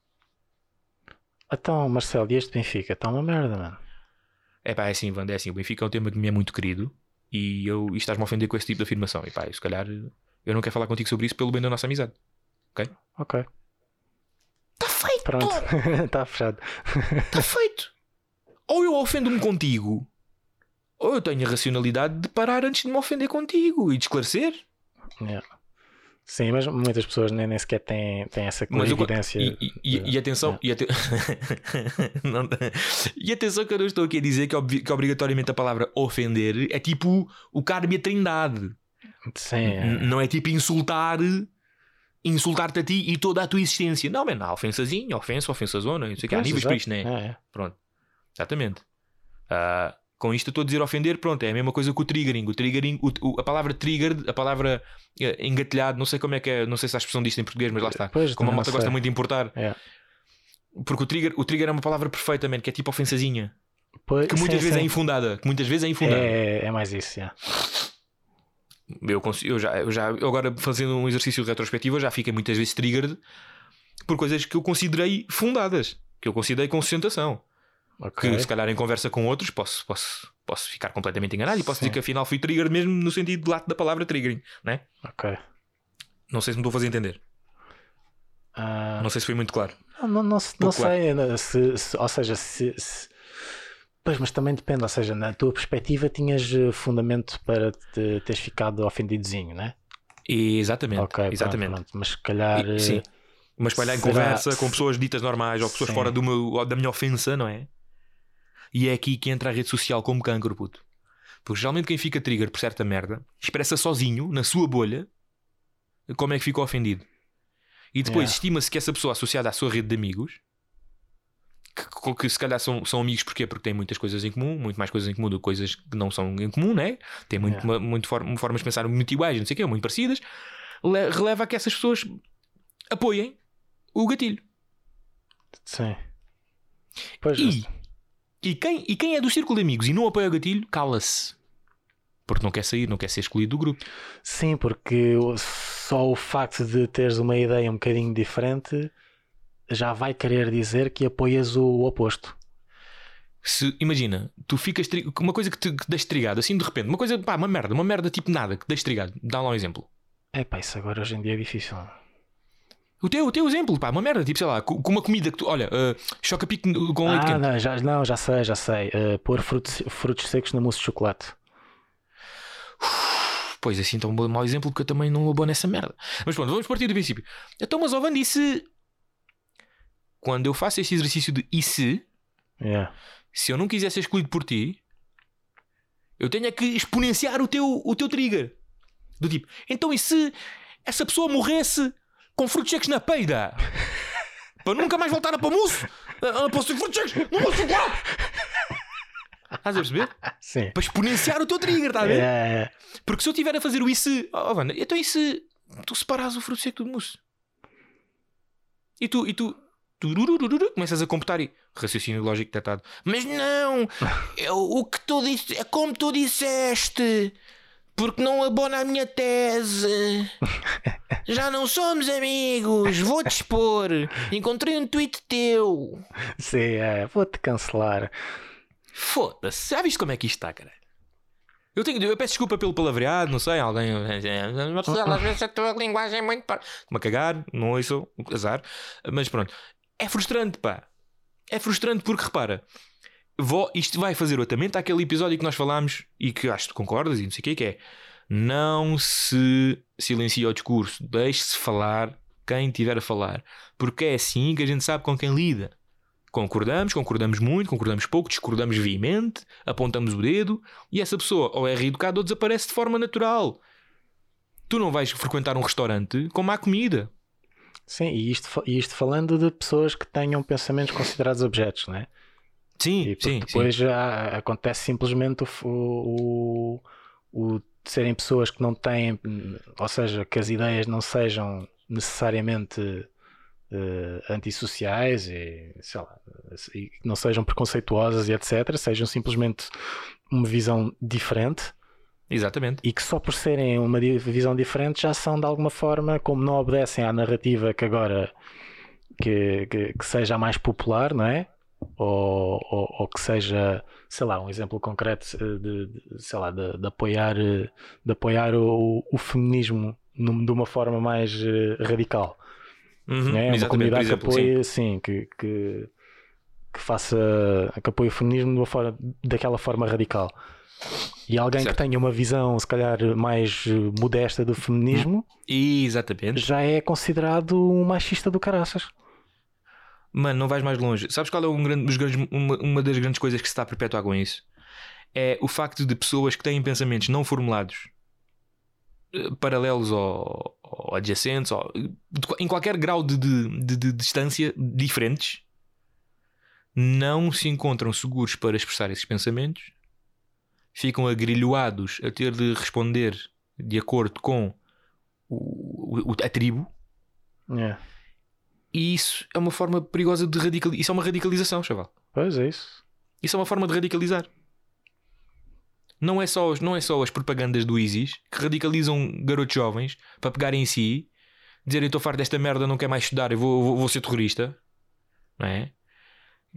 Então, Marcelo, e este Benfica? Está uma merda, mano. É pá, é assim, Wanda, é assim. O Benfica é um tema que me é muito querido e eu e estás-me a ofender com esse tipo de afirmação. E pá, se calhar eu não quero falar contigo sobre isso pelo bem da nossa amizade. Ok. Está feito, Pronto. Está fechado. está feito. Ou eu ofendo-me contigo, ou eu tenho a racionalidade de parar antes de me ofender contigo e de esclarecer. Yeah. Sim, mas muitas pessoas nem, nem sequer têm, têm essa Mas eu- evidência. e, e- e- e atenção, e, ate- Não- e atenção que eu não estou aqui a dizer que, obvi- que obrigatoriamente a palavra ofender é tipo o carme e a trindade. Sim, é. Não é tipo insultar, insultar-te a ti e toda a tua existência. Não, mano, há ofensazinha, ofensa, ofensa zona, não sei o que. Há níveis para isto, não é? É, é. Pronto. Exatamente. Ah, com isto estou a dizer ofender, pronto, é a mesma coisa que o triggering. O triggering, o- o- a palavra trigger, a palavra eh, engatilhado, não sei como é que é, não sei se há expressão disto em português, mas lá está. Pois, Como a malta sei. gosta muito de importar. É. Porque o trigger, o trigger é uma palavra perfeitamente, que é tipo ofensazinha. Pois, Que muitas sim, vezes é sim. infundada. Que muitas vezes é infundada. É, é mais isso, yeah. Eu, consigo, eu, já, eu já, agora fazendo um exercício de retrospectiva, eu já fiquei muitas vezes triggered por coisas que eu considerei fundadas, que eu considerei com sustentação. Ok. Que se calhar em conversa com outros posso, posso, posso ficar completamente enganado e posso Sim. dizer que afinal fui trigger mesmo no sentido de lato da palavra triggering, né? Ok. Não sei se me estou a fazer entender. Ah, Não sei se foi muito claro. não, não, não, se- não claro. sei, se, se- ou seja, se, se- Pois, mas também depende, ou seja, na tua perspectiva tinhas eh, fundamento para te, teres ficado ofendidozinho, né? Exatamente. Ok, pronto, exatamente. pronto. Mas se calhar. E- sim. eh, Mas espalhar em Será- conversa com pessoas ditas normais ou pessoas Sim. fora do meu, da minha ofensa, não é? E é aqui que entra a rede social como cancro, puto. Porque geralmente quem fica trigger por certa merda expressa sozinho, na sua bolha, como é que ficou ofendido. E depois Yeah. estima-se que essa pessoa associada à sua rede de amigos, que, que- se calhar são, são amigos porquê? Porque têm muitas coisas em comum, muito mais coisas em comum do que coisas que não são em comum, né? Têm muito, Yeah. uma- muito for- formas de pensar muito iguais, não sei o quê, muito parecidas. Le- releva a que essas pessoas apoiem o gatilho. Sim. Pois, E, e, quem, e quem é do círculo de amigos e não apoia o gatilho, cala-se. Porque não quer sair, não quer ser excluído do grupo. sim, porque só o facto de teres uma ideia um bocadinho diferente já vai querer dizer que apoias o oposto. Se, imagina, tu ficas. Uma coisa que te que deixa trigado, assim de repente, uma coisa, pá, uma merda, uma merda tipo nada, que deixa trigado. Dá lá um exemplo. É pá, isso agora hoje em dia é difícil. O teu, o teu exemplo, pá, uma merda, tipo, sei lá, com, com uma comida que tu. Olha, uh, choca-pique com leite Ah, quente. não já, não, já sei, já sei. Eh, pôr frutos, frutos secos na mousse de chocolate. Pois assim, então um mau exemplo, porque eu também não vou nessa merda. Mas pronto, vamos partir do princípio. Então, mas Ovan disse. Quando eu faço este exercício de e se, Yeah. se eu não quiser ser excluído por ti, eu tenho é que exponenciar o teu, o teu trigger. Do tipo, então e se essa pessoa morresse com frutos secos na peida? Para nunca mais voltar a para Posso ter frutos secos no de chocolate? Estás a perceber? Sim. Para exponenciar o teu trigger, está a ver? É, Porque se eu estiver a fazer o isso, oh, Wanda, então e se tu separares o fruto seco do mousse? E tu, e tu, começas a computar e raciocínio lógico detectado. Mas não, é o o que tu disse, é como tu disseste, porque não abona a minha tese. Já não somos amigos, vou-te expor. Encontrei um tweet teu. sim, é. Vou-te cancelar. Foda-se, já viste como é que isto está, cara? Eu, tenho, eu peço desculpa pelo palavreado, não sei, alguém. Marcelo, às vezes a tua linguagem é muito. par- Me a cagar, não ouço, azar. Mas pronto, é frustrante, pá. É frustrante porque repara, vó- isto vai fazer outra àquele episódio que nós falámos e que acho que concordas e não sei o que que é. Não se silencia o discurso, deixe-se falar quem tiver a falar, porque é assim que a gente sabe com quem lida. Concordamos, concordamos muito, concordamos pouco, discordamos veemente, apontamos o dedo e essa pessoa ou é reeducada ou desaparece de forma natural. Tu não vais frequentar um restaurante com má comida. Sim, e isto, isto falando de pessoas que tenham pensamentos considerados objetos, não é? Sim, E sim, depois sim. já acontece simplesmente o, o, o, de serem pessoas que não têm, ou seja, que as ideias não sejam necessariamente eh, antissociais e, sei lá, e não sejam preconceituosas e etc., sejam simplesmente uma visão diferente Exatamente. e que só por serem uma visão diferente já são de alguma forma, como não obedecem à narrativa que agora que, que, que seja a mais popular, não é? Ou, ou, ou que seja, sei lá, um exemplo concreto eh, de, de- sei lá, de, de apoiar, eh, de apoiar o, o feminismo num- de uma forma mais eh, radical. Uhum, não é? Uma comunidade que exemplo, sim. apoie, sim, que, que, que faça, que apoie o feminismo de uma forma, daquela forma radical. E alguém Certo. que tenha uma visão, se calhar, mais modesta do feminismo, Exatamente. já é considerado um machista do caraças. Mano, não vais mais longe. Sabes qual é um grande- uma, uma das grandes coisas que se está a perpetuar com isso? É o facto de pessoas que têm pensamentos não formulados, eh, paralelos ou, ou adjacentes, ou, em qualquer grau de, de- de- de distância diferentes, não se encontram seguros para expressar esses pensamentos, ficam agrilhoados a ter de responder de acordo com o- o- a tribo. É. E isso é uma forma perigosa de radicalizar. Isso é uma radicalização, chaval. Pois é isso. Isso é uma forma de radicalizar. Não é só, não é só as propagandas do ISIS que radicalizam garotos jovens para pegarem em si, dizerem estou farto desta merda, não quero mais estudar, eu vou, vou, vou ser terrorista. Não é?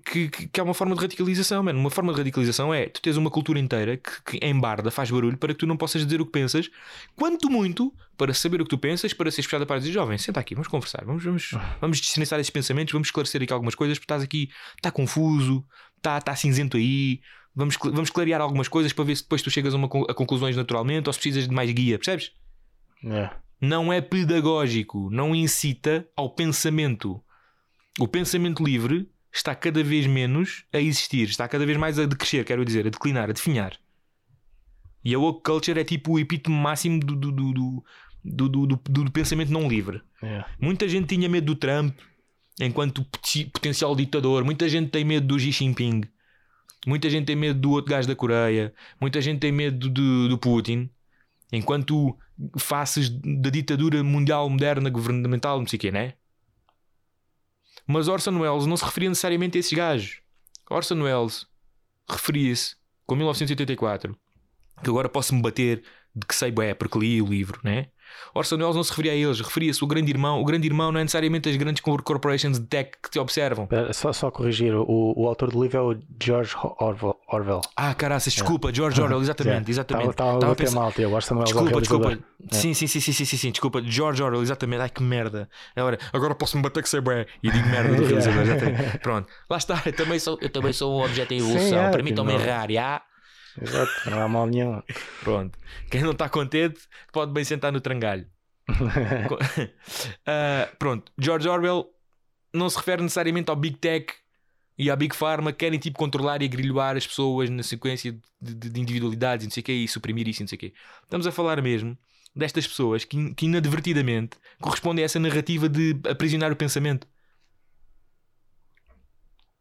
Que, que, que é uma forma de radicalização, mano. Uma forma de radicalização é tu tens uma cultura inteira que, que embarda, faz barulho para que tu não possas dizer o que pensas, quanto muito para saber o que tu pensas, para seres puxado para dizer jovem, senta aqui, vamos conversar, vamos, vamos, vamos destrinçar esses pensamentos, vamos esclarecer aqui algumas coisas, porque estás aqui, está confuso, está tá cinzento aí. Vamos, vamos clarear algumas coisas para ver se depois tu chegas a, uma, a conclusões naturalmente ou se precisas de mais guia, percebes? É. Não é pedagógico, não incita ao pensamento. O pensamento livre está cada vez menos a existir, está cada vez mais a decrescer, quero dizer, a declinar, a definhar. E a woke culture é tipo o epítome máximo do, do, do, do, do, do- do- pensamento não livre. É. Muita gente tinha medo do Trump enquanto potencial ditador. Muita gente tem medo do Xi Jinping. Muita gente tem medo do outro gajo da Coreia. Muita gente tem medo do, do Putin. Enquanto faces da ditadura mundial moderna, governamental, não sei o quê, né? Mas Orson Welles não se referia necessariamente a esses gajos. Orson Welles referia-se com 1984 que agora posso-me bater de que sei bué, porque li o livro, né? Orson Welles não se referia a eles, referia-se ao grande irmão. O grande irmão não é necessariamente as grandes cor- corporations de tech que te observam. Só, só corrigir, o, o autor do livro é o George Orwell. Orwell. Ah, caraças, desculpa, George Orwell, exatamente, exatamente. Estava a pensar- mal, teu. Orson Welles é Desculpa, desculpa. Sim, sim, sim, sim, sim, sim, sim, desculpa. George Orwell, exatamente. Ai que merda. Agora, agora posso-me bater que sei bem. E digo merda do realizador. Pronto, lá está. Eu também sou, eu também sou um objeto em Sim, evolução. é, Permitam-me errar, já. Exato, não há mal nenhum. Pronto. Quem não está contente pode bem sentar no trangalho. Ah, pronto, George Orwell não se refere necessariamente ao Big Tech e à Big Pharma que querem tipo controlar e agrilhoar as pessoas na sequência de, de- de individualidades e não sei o quê e suprimir isso e não sei o quê. Estamos a falar mesmo destas pessoas que, que inadvertidamente correspondem a essa narrativa de aprisionar o pensamento.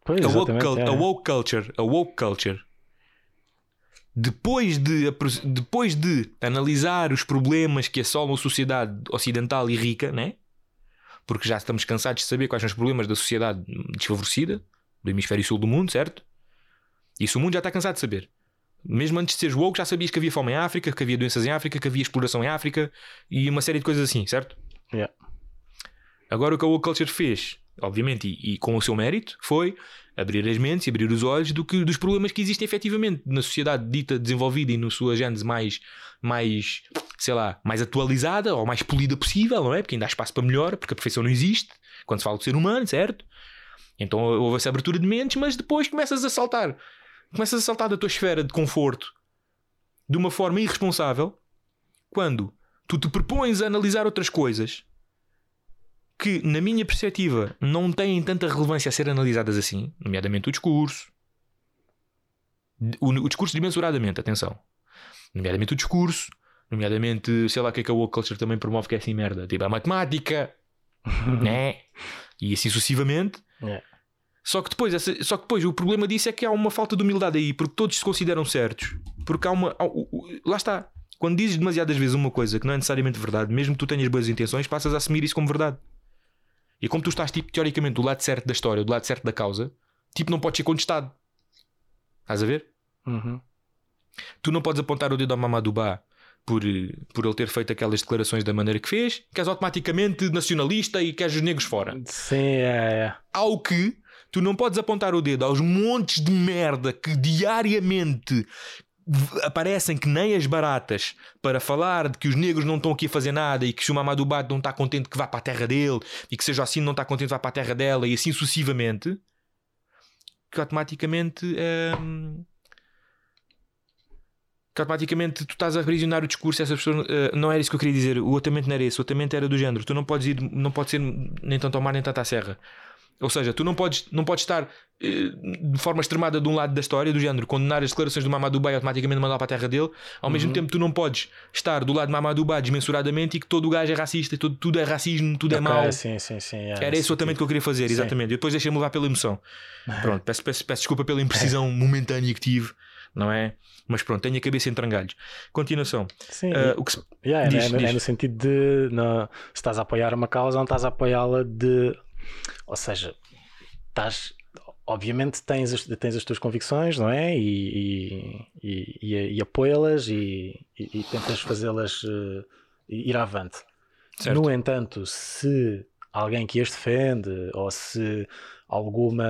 Pois, A woke, é. a woke culture, a woke culture, depois de, depois de analisar os problemas que assolam a sociedade ocidental e rica, né? porque já estamos cansados de saber quais são os problemas da sociedade desfavorecida, do hemisfério sul do mundo, certo? Isso o mundo já está cansado de saber. Mesmo antes de seres woke, já sabias que havia fome em África, que havia doenças em África, que havia exploração em África e uma série de coisas assim, certo? Yeah. Agora o que a woke culture fez, obviamente, e, e com o seu mérito, foi abrir as mentes e abrir os olhos do que, dos problemas que existem efetivamente na sociedade dita desenvolvida e na sua gênese mais, mais, sei lá, mais atualizada ou mais polida possível, não é? Porque ainda há espaço para melhor, porque a perfeição não existe quando se fala do ser humano, certo? Então houve essa abertura de mentes, mas depois começas a saltar começas a saltar da tua esfera de conforto de uma forma irresponsável quando tu te propões a analisar outras coisas que, na minha perspectiva, não têm tanta relevância a ser analisadas assim, nomeadamente o discurso, o, o discurso dimensuradamente, atenção, nomeadamente o discurso, nomeadamente, sei lá, o que é que a woke culture também promove que é assim merda, tipo a matemática, né? E assim sucessivamente. Yeah. Só que, depois, essa- só que depois o problema disso é que há uma falta de humildade aí, porque todos se consideram certos. Porque há uma. há- o- o- lá está. Quando dizes demasiadas vezes uma coisa que não é necessariamente verdade, mesmo que tu tenhas boas intenções, passas a assumir isso como verdade. E como tu estás, tipo, teoricamente, do lado certo da história, do lado certo da causa, tipo, não podes ser contestado. Estás a ver? Uhum. Tu não podes apontar o dedo ao Mamadou Ba por, por ele ter feito aquelas declarações da maneira que fez, que és automaticamente nacionalista e queres os negros fora. Sim, é, é. Ao que tu não podes apontar o dedo aos montes de merda que diariamente aparecem que nem as baratas para falar de que os negros não estão aqui a fazer nada e que se o Mamadou Ba não está contente que vá para a terra dele e que seja assim não está contente que vá para a terra dela e assim sucessivamente que automaticamente hum, que automaticamente tu estás a aprisionar o discurso essa pessoa eh, não era isso que eu queria dizer. O atamento não era esse, o atamento era do género. Tu não podes ir, não pode ser nem tanto ao mar nem tanto à serra ou seja, tu não podes, não podes estar eh, de forma extremada de um lado da história, do género, condenar as declarações do Mamadou Ba e automaticamente mandar para a terra dele, ao mesmo tempo tu não podes estar do lado de Mamadou Ba desmensuradamente e que todo o gajo é racista, tudo, é racismo, tudo é Ok, mau. Sim, sim, sim. é, Era nesse esse o que eu queria fazer, exatamente. E depois deixei-me levar pela emoção. Pronto, peço, peço, peço desculpa pela imprecisão momentânea que tive, não é? Mas pronto, tenho a cabeça em trangalhos. Continuação. Sim, Ah, o que se- Yeah, é, Diz, é, diz. é no sentido de não, se estás a apoiar uma causa, não estás a apoiá-la de. Ou seja, estás. Obviamente tens as, tens as tuas convicções, não é? E, e, e, e- apoia-las e, e- e tentas fazê-las eh, ir avante. Certo. No entanto, se alguém que as defende ou se alguma,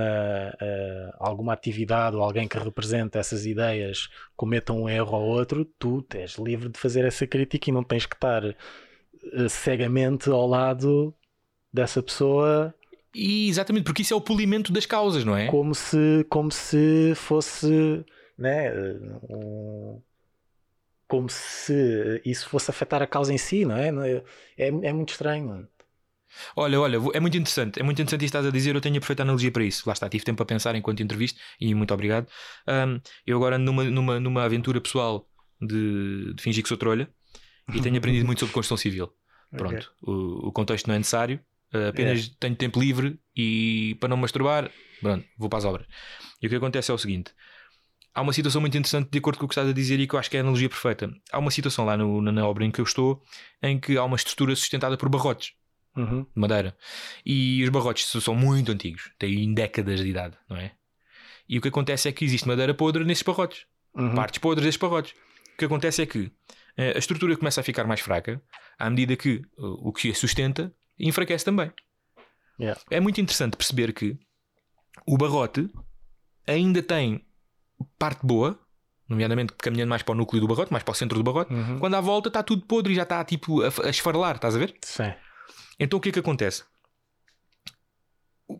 eh, alguma atividade ou alguém que representa essas ideias cometa um erro ou outro, tu és livre de fazer essa crítica e não tens que estar eh, cegamente ao lado dessa pessoa E exatamente, porque isso é o polimento das causas, não é? como se, como se fosse né, um- como se isso fosse afetar a causa em si, não é? É, é, é muito estranho. mano. Olha, olha, é muito interessante. É muito interessante isso que estás a dizer. Eu tenho a perfeita analogia para isso. Lá está, tive tempo a pensar enquanto entrevista e muito obrigado. Ahm, eu agora ando numa, numa, numa aventura pessoal de, de fingir que sou trolha e tenho aprendido muito sobre construção civil. Pronto, o, o contexto não é necessário, uh, apenas tenho tempo livre e para não me masturbar, pronto, vou para as obras. E o que acontece é o seguinte: há uma situação muito interessante, de acordo com o que estás a dizer, e que eu acho que é a analogia perfeita. Há uma situação lá no- na, obra em que eu estou em que há uma estrutura sustentada por barrotes Uhum. de madeira. E os barrotes são muito antigos, têm décadas de idade, não é? E o que acontece é que existe madeira podre nesses barrotes, Uhum. partes podres desses barrotes. O que acontece é que eh, a estrutura começa a ficar mais fraca à medida que uh, o que a sustenta enfraquece também. Yeah. É muito interessante perceber que o barrote ainda tem parte boa, nomeadamente caminhando mais para o núcleo do barrote, mais para o centro do barrote, Uhum. quando à volta está tudo podre e já está tipo a, a esfarelar, estás a ver? Sim. Então o que é que acontece?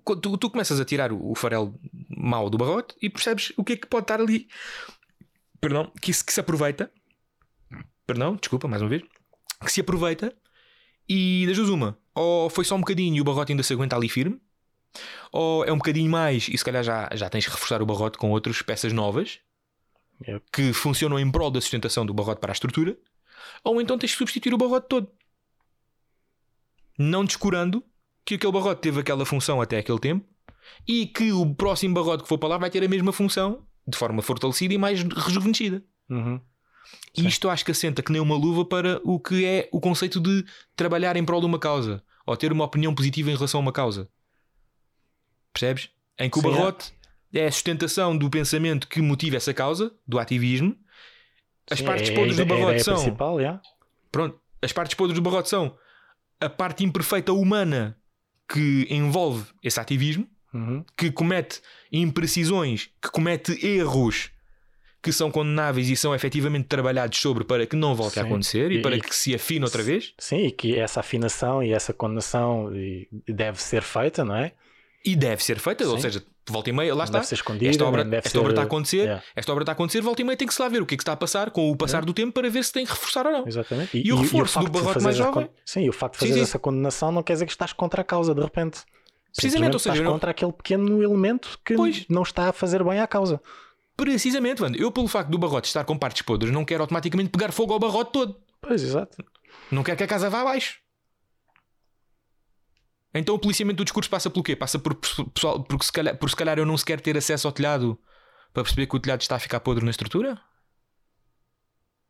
Tu, tu começas a tirar o, o farelo mau do barrote e percebes o que é que pode estar ali. Perdão, que se, que se aproveita. Perdão, desculpa, mais uma vez. Que se aproveita e das duas uma. Ou foi só um bocadinho e o barrote ainda se aguenta ali firme. Ou é um bocadinho mais e se calhar já, já tens que reforçar o barrote com outras peças novas Yep. que funcionam em prol da sustentação do barrote para a estrutura. Ou então tens que substituir o barrote todo não descurando que aquele barrote teve aquela função até aquele tempo e que o próximo barrote que for para lá vai ter a mesma função de forma fortalecida e mais rejuvenescida. Uhum. E isto acho que assenta que nem uma luva para o que é o conceito de trabalhar em prol de uma causa ou ter uma opinião positiva em relação a uma causa. Percebes? Em que o Sim, é. barrote é a sustentação do pensamento que motiva essa causa, do ativismo. As Sim, partes é- podres é- do é barrote são. Pronto, as partes podres do barrote são a parte imperfeita humana que envolve esse ativismo, Uhum. que comete imprecisões, que comete erros que são condenáveis e são efetivamente trabalhados sobre para que não volte a Sim. acontecer e, E- para e- que se afine outra vez. Sim, e que essa afinação e essa condenação e- deve ser feita, não é? E deve ser feita, ou Sim. seja, volta e meia, lá está. Deve ser escondida, esta obra, esta obra ser- está a acontecer, Yeah. esta obra está a acontecer, volta e meia tem que se lá ver o que é que está a passar com o passar do tempo para ver se tem que reforçar ou não. Exatamente. E o reforço facto do de barrote fazeres mais a jovem? con- Sim, e o facto de fazer sim. essa condenação não quer dizer que estás contra a causa de repente. Precisamente, ou seja, eu não- estás contra aquele pequeno elemento que Pois. não está a fazer bem à causa. Precisamente, Wanda. Eu, pelo facto do barrote estar com partes podres, não quero automaticamente pegar fogo ao barrote todo. Pois, exato. Não quero que a casa vá abaixo. Então o policiamento do discurso passa pelo quê? Passa por pessoal, porque se calhar, por se calhar eu não sequer ter acesso ao telhado para perceber que o telhado está a ficar podre na estrutura?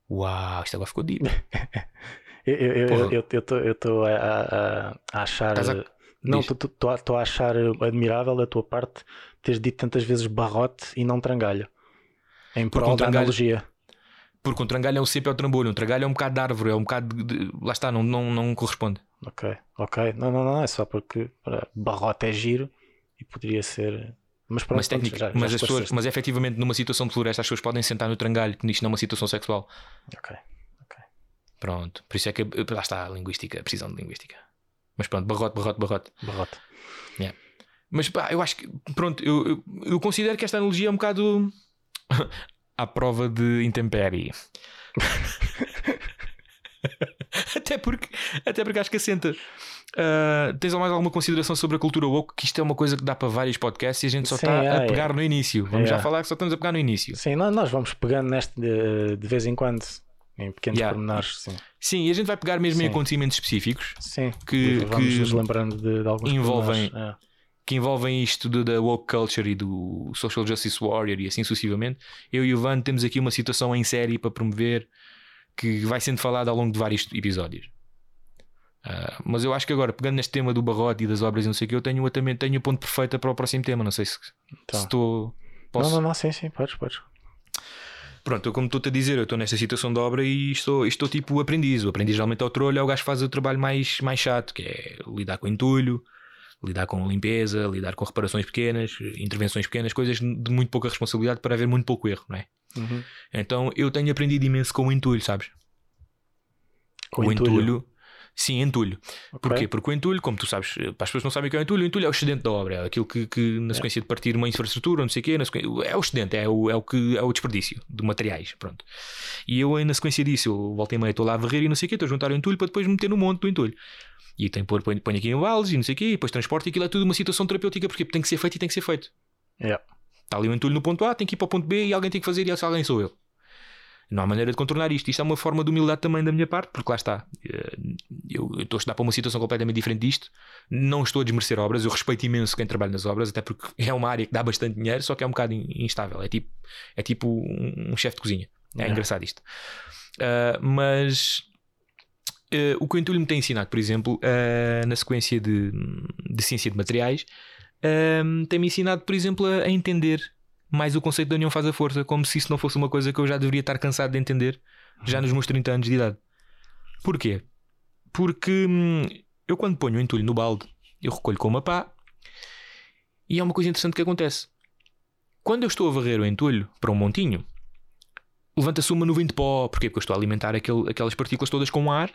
Uau, isto agora ficou deep. Eu estou- a, a- a achar. A- Não, Diz. estou a achar admirável da tua parte teres dito tantas vezes barrote e não trangalho. Em prol um da trangalho- analogia. Porque um trangalho é o sempre é o trambolho, um trangalho é um bocado de árvore, é um bocado de. lá está, não, não, não corresponde. Ok, ok. Não, não, não, é só porque para, barrote é giro e poderia ser. Mas pronto, mas, técnica, já- já mas, as pessoas, mas efetivamente numa situação de floresta as pessoas podem sentar no trangalho, que isto não é uma situação sexual. Ok. Pronto, por isso é que lá está a linguística, a precisão de linguística. Mas pronto, barrote, barrote, barrote. Barrote. Mas pá, eu acho que, pronto, eu, eu, eu considero que esta analogia é um bocado à prova de intempérie. até, porque, até porque acho que assenta. Ah, tens mais alguma consideração sobre a cultura woke? Que isto é uma coisa que dá para vários podcasts e a gente só está é, a é. pegar no início. Vamos já É. falar que só estamos a pegar no início. Sim, nós, vamos pegando neste de, de vez em quando, em pequenos Yeah. pormenores. Sim, Sim, e a gente vai pegar mesmo em Sim. acontecimentos específicos sim. Que- vamos que nos lembrando de, de alguns envolvem-. É. que envolvem isto da woke culture e do social justice warrior e assim sucessivamente. Eu e o Van temos aqui uma situação em série para promover que vai sendo falada ao longo de vários episódios. Ah, mas eu acho que agora, pegando neste tema do barrote e das obras e não sei o que, eu tenho, eu também tenho o ponto perfeito para o próximo tema. Não sei se, se estou. Posso? Não, não, não, sim, sim, podes, podes. Pronto, eu como estou-te a dizer, eu estou nesta situação de obra e estou, estou tipo aprendiz. O aprendiz geralmente ao trolho é o gajo que faz o trabalho mais, mais chato, que é lidar com entulho, lidar com limpeza, lidar com reparações pequenas, intervenções pequenas, coisas de muito pouca responsabilidade para haver muito pouco erro, não é? Uhum. Então eu tenho aprendido imenso com o entulho, sabes? Com o entulho. entulho. Sim, entulho. Ok. Porquê? Porque o entulho, como tu sabes, para as pessoas que não sabem o que é o entulho, o entulho é o excedente da obra, é aquilo que, que na sequência de partir uma infraestrutura, não sei o quê, sequência- é o excedente, é o, é o que é o desperdício de materiais, pronto. E eu, na sequência disso, eu volto e meia, estou lá a varrer e não sei o quê, estou a juntar o entulho para depois meter no monte do entulho. E tem que pôr, ponho, ponho aqui em baldes e não sei o quê, e depois transporte e aquilo é tudo uma situação terapêutica, porque tem que ser feito e tem que ser feito. Yeah. Está ali o entulho no ponto A, tem que ir para o ponto B e alguém tem que fazer e esse alguém sou eu. Não há maneira de contornar isto. Isto é uma forma de humildade também da minha parte, porque lá está. eh, Eu, eu estou a estudar para uma situação completamente diferente disto. Não estou a desmerecer obras. Eu respeito imenso quem trabalha nas obras, até porque é uma área que dá bastante dinheiro, só que é um bocado in- instável. É tipo, é tipo um, um chefe de cozinha. É Yeah. engraçado isto. Ah, mas eh, o que o entulho me tem ensinado, por exemplo, ah, na sequência de, de ciência de materiais, ah, tem-me ensinado, por exemplo, a, a entender mais o conceito da união faz a força, como se isso não fosse uma coisa que eu já deveria estar cansado de entender já nos meus 30 anos de idade. Porquê? Porque hum, eu quando ponho o entulho no balde, eu recolho com uma pá e é uma coisa interessante que acontece. Quando eu estou a varrer o entulho para um montinho, levanta-se uma nuvem de pó. Porquê? Porque eu estou a alimentar aquele- aquelas partículas todas com ar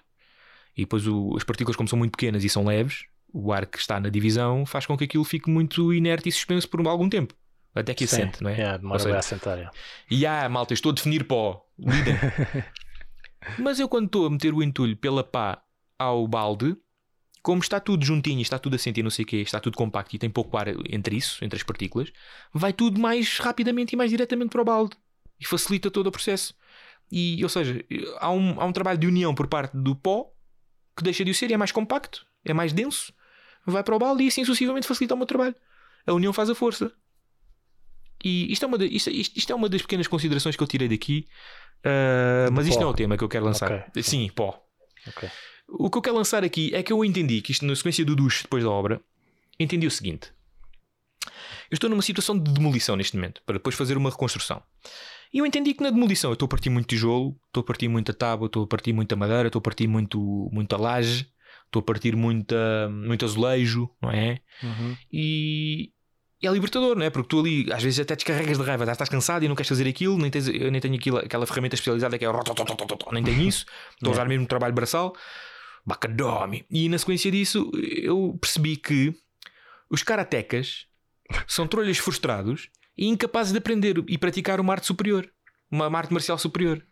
e depois o- as partículas, como são muito pequenas e são leves, o ar que está na divisão faz com que aquilo fique muito inerte e suspenso por algum tempo. Até que Sim, assente, não é? yeah, demora seja, a assentar. yeah. e ah, malta, estou a definir pó. Mas eu, quando estou a meter o entulho pela pá ao balde, como está tudo juntinho, está tudo assente e não sei o quê, está tudo compacto e tem pouco ar entre isso, entre as partículas, vai tudo mais rapidamente e mais diretamente para o balde e facilita todo o processo. E, ou seja, há um, há um trabalho de união por parte do pó que deixa de o ser e é mais compacto, é mais denso, vai para o balde e assim sucessivamente facilita o meu trabalho. A união faz a força. E isto é uma, da- isto, isto- isto é uma das pequenas considerações que eu tirei daqui, ah, mas isto pó. não é o tema que eu quero lançar. Ok. Sim, pó. Ok. O que eu quero lançar aqui é que eu entendi que isto, na sequência do duche depois da obra, entendi o seguinte: eu estou numa situação de demolição neste momento, para depois fazer uma reconstrução. E eu entendi que na demolição eu estou a partir muito tijolo, estou a partir muita tábua, estou a partir muita madeira, estou a partir muito, muita laje, estou a partir muita, muito azulejo, não é? Uhum. E, e é libertador, não é? Porque tu ali às vezes até descarregas de raiva, estás cansado e não queres fazer aquilo, nem tens, eu nem tenho aquilo, aquela ferramenta especializada que é nem tenho isso, estou a usar mesmo trabalho braçal, bacadome. E na sequência disso eu percebi que Os karatecas são trolhas frustrados e incapazes de aprender e praticar uma arte superior. Uma arte marcial superior.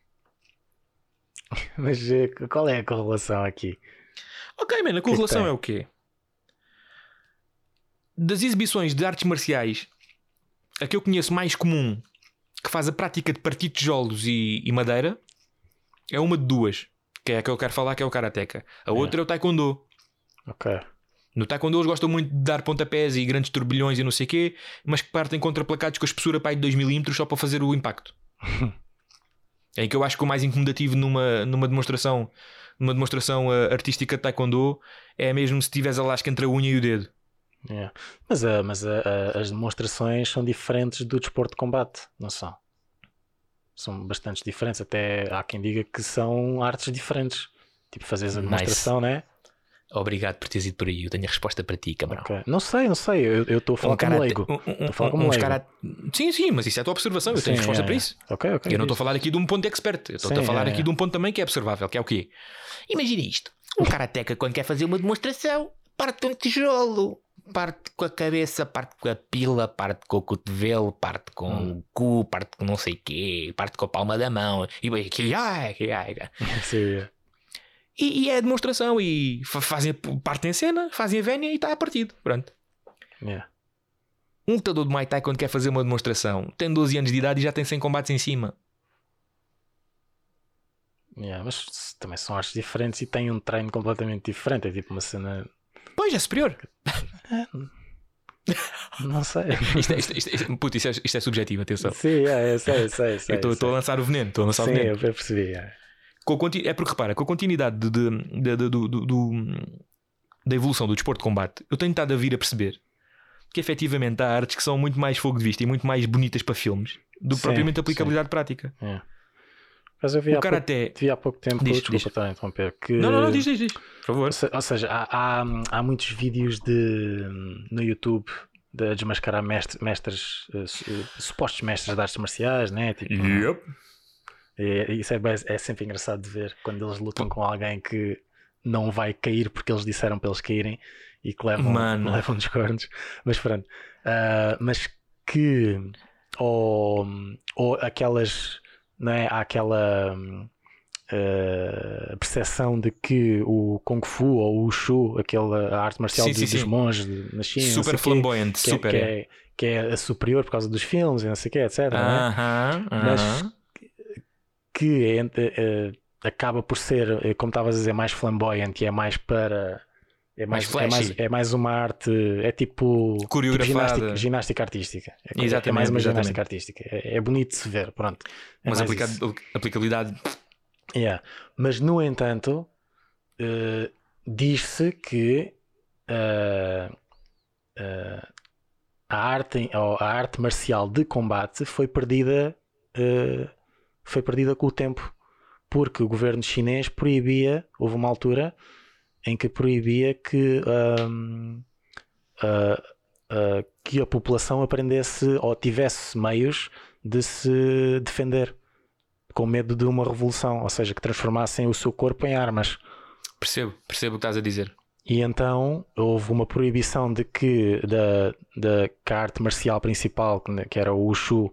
Mas eh, qual é a correlação aqui? Ok, mano, a correlação é o quê? Das exibições de artes marciais, a que eu conheço mais comum, que faz a prática de partir tijolos e, e madeira, é uma de duas. Que é a que eu quero falar, que é o Karateka. A outra é o Taekwondo. Ok. No Taekwondo eles gostam muito de dar pontapés e grandes turbilhões e não sei o quê, mas que partem contra placados com a espessura pai de 2mm só para fazer o impacto. é aí que eu acho que o mais incomodativo numa, numa demonstração, numa demonstração eh, artística de Taekwondo é mesmo se tiveres a lasca entre a unha e o dedo. Yeah. Mas, ah, mas ah, as demonstrações são diferentes do desporto de combate, não são? São bastante diferentes. Até há quem diga que são artes diferentes. Tipo, fazes a Nice. demonstração, né? Obrigado por teres ido por aí. Eu tenho a resposta para ti, camarão. Ok. Não sei, não sei. Eu estou a falar como karate- leigo. um- um- Estou a falar como leigo. karate- Sim, sim, mas isso é a tua observação. Eu tenho Sim, resposta é, para é. isso. Ok, ok. Eu não estou a falar aqui de um ponto expert. Eu estou a falar é, aqui é. de um ponto também que é observável, que é o quê? Imagina isto. Um karateca, quando quer fazer uma demonstração, parte com um tijolo. Parte com a cabeça, parte com a pila, parte com o cotovelo, parte com Hum. o cu, parte com não sei o quê, parte com a palma da mão. E vai aqui, ai, ai, ai. Sim. E, e é a demonstração. E fa- fazem, partem a cena, fazem a vénia e está a partido. Pronto. Yeah. Um lutador de Muay Thai, quando quer fazer uma demonstração, tem 12 anos de idade e já tem 100 combates em cima. Yeah, mas também são artes diferentes e têm um treino completamente diferente. É tipo uma cena. Pois, é superior. Não sei. Isto é, isto, isto, isto, puto, isto é, isto é subjetivo, atenção. Sim, yeah, eu sei, eu sei, eu estou- a lançar o veneno, estou a lançar o Sim, veneno. eu percebi. yeah. Com a é porque repara, com a continuidade de- de- de- do- do- da evolução do desporto de combate, eu tenho estado a vir a perceber que efetivamente há artes que são muito mais fogo de vista e muito mais bonitas para filmes do que Sim, propriamente aplicabilidade prática. Yeah. Mas eu vi O há, pouco, karaté. vi há pouco tempo, Diz, desculpa diz. estar a interromper, que Não, não, não, diz, diz, diz. Por favor. Ou se- ou seja, há, há, há muitos vídeos de, no YouTube de desmascarar mestres, mestres eh, supostos mestres de artes marciais, né? Tipo, Yep. É, isso é, é sempre engraçado de ver quando eles lutam com alguém que não vai cair porque eles disseram para eles caírem e que levam, Mano. levam dos cornos. Mas pronto, Ah, mas que ou, ou aquelas, não é? Há aquela ah, percepção de que o Kung Fu ou o Wushu, aquela arte marcial Sim, de- sim, dos sim. monges de- na China, Super flamboyante, que, é- super. que é. é, que é a superior por causa dos filmes e não sei o quê, etc. não é? Aham, Mas aham. Que é, eh, acaba por ser, eh, como estavas a dizer, mais flamboyante e é mais para. É Mais mais, é, mais, é mais uma arte. É tipo. tipo ginástica, ginástica artística. É, é Exatamente, mais uma ginástica artística. É, é bonito de se ver, pronto. É Mas aplica- isso. aplicabilidade. Yeah. Mas, no entanto, eh, diz-se que eh, eh, a, arte, a arte marcial de combate foi perdida, foi perdida com o tempo, porque o governo chinês proibia, houve uma altura em que proibia que, ahm, ah, ah, que a população aprendesse ou tivesse meios de se defender com medo de uma revolução, ou seja, que transformassem o seu corpo em armas. Percebo, percebo o que estás a dizer. E então houve uma proibição de que, da, da, que a arte marcial principal, que- que era o Wushu,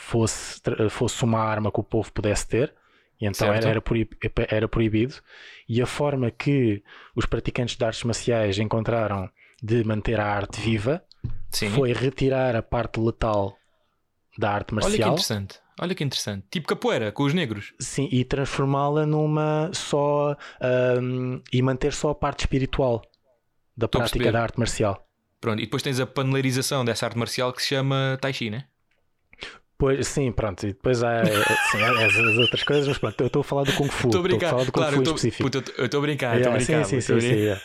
fosse, fosse uma arma que o povo pudesse ter. E então era, era, proib- era proibido. E a forma que os praticantes de artes marciais encontraram de manter a arte viva Sim. foi retirar a parte letal da arte Olha que marcial. interessante. Olha que interessante. Tipo capoeira com os negros. Sim, e transformá-la numa só ahm, e manter só a parte espiritual da a prática da arte marcial. Pronto, e depois tens a panelarização dessa arte marcial que se chama Tai Chi, né? Pois, sim, pronto, e depois há é, sim, há as, as outras coisas, mas pronto, eu estou a falar do Kung Fu. Estou a Estou a brincar. do Kung Claro, Fu eu estou a brincar, estou a Yeah, brincar. sim, sim, sim, a sim, yeah.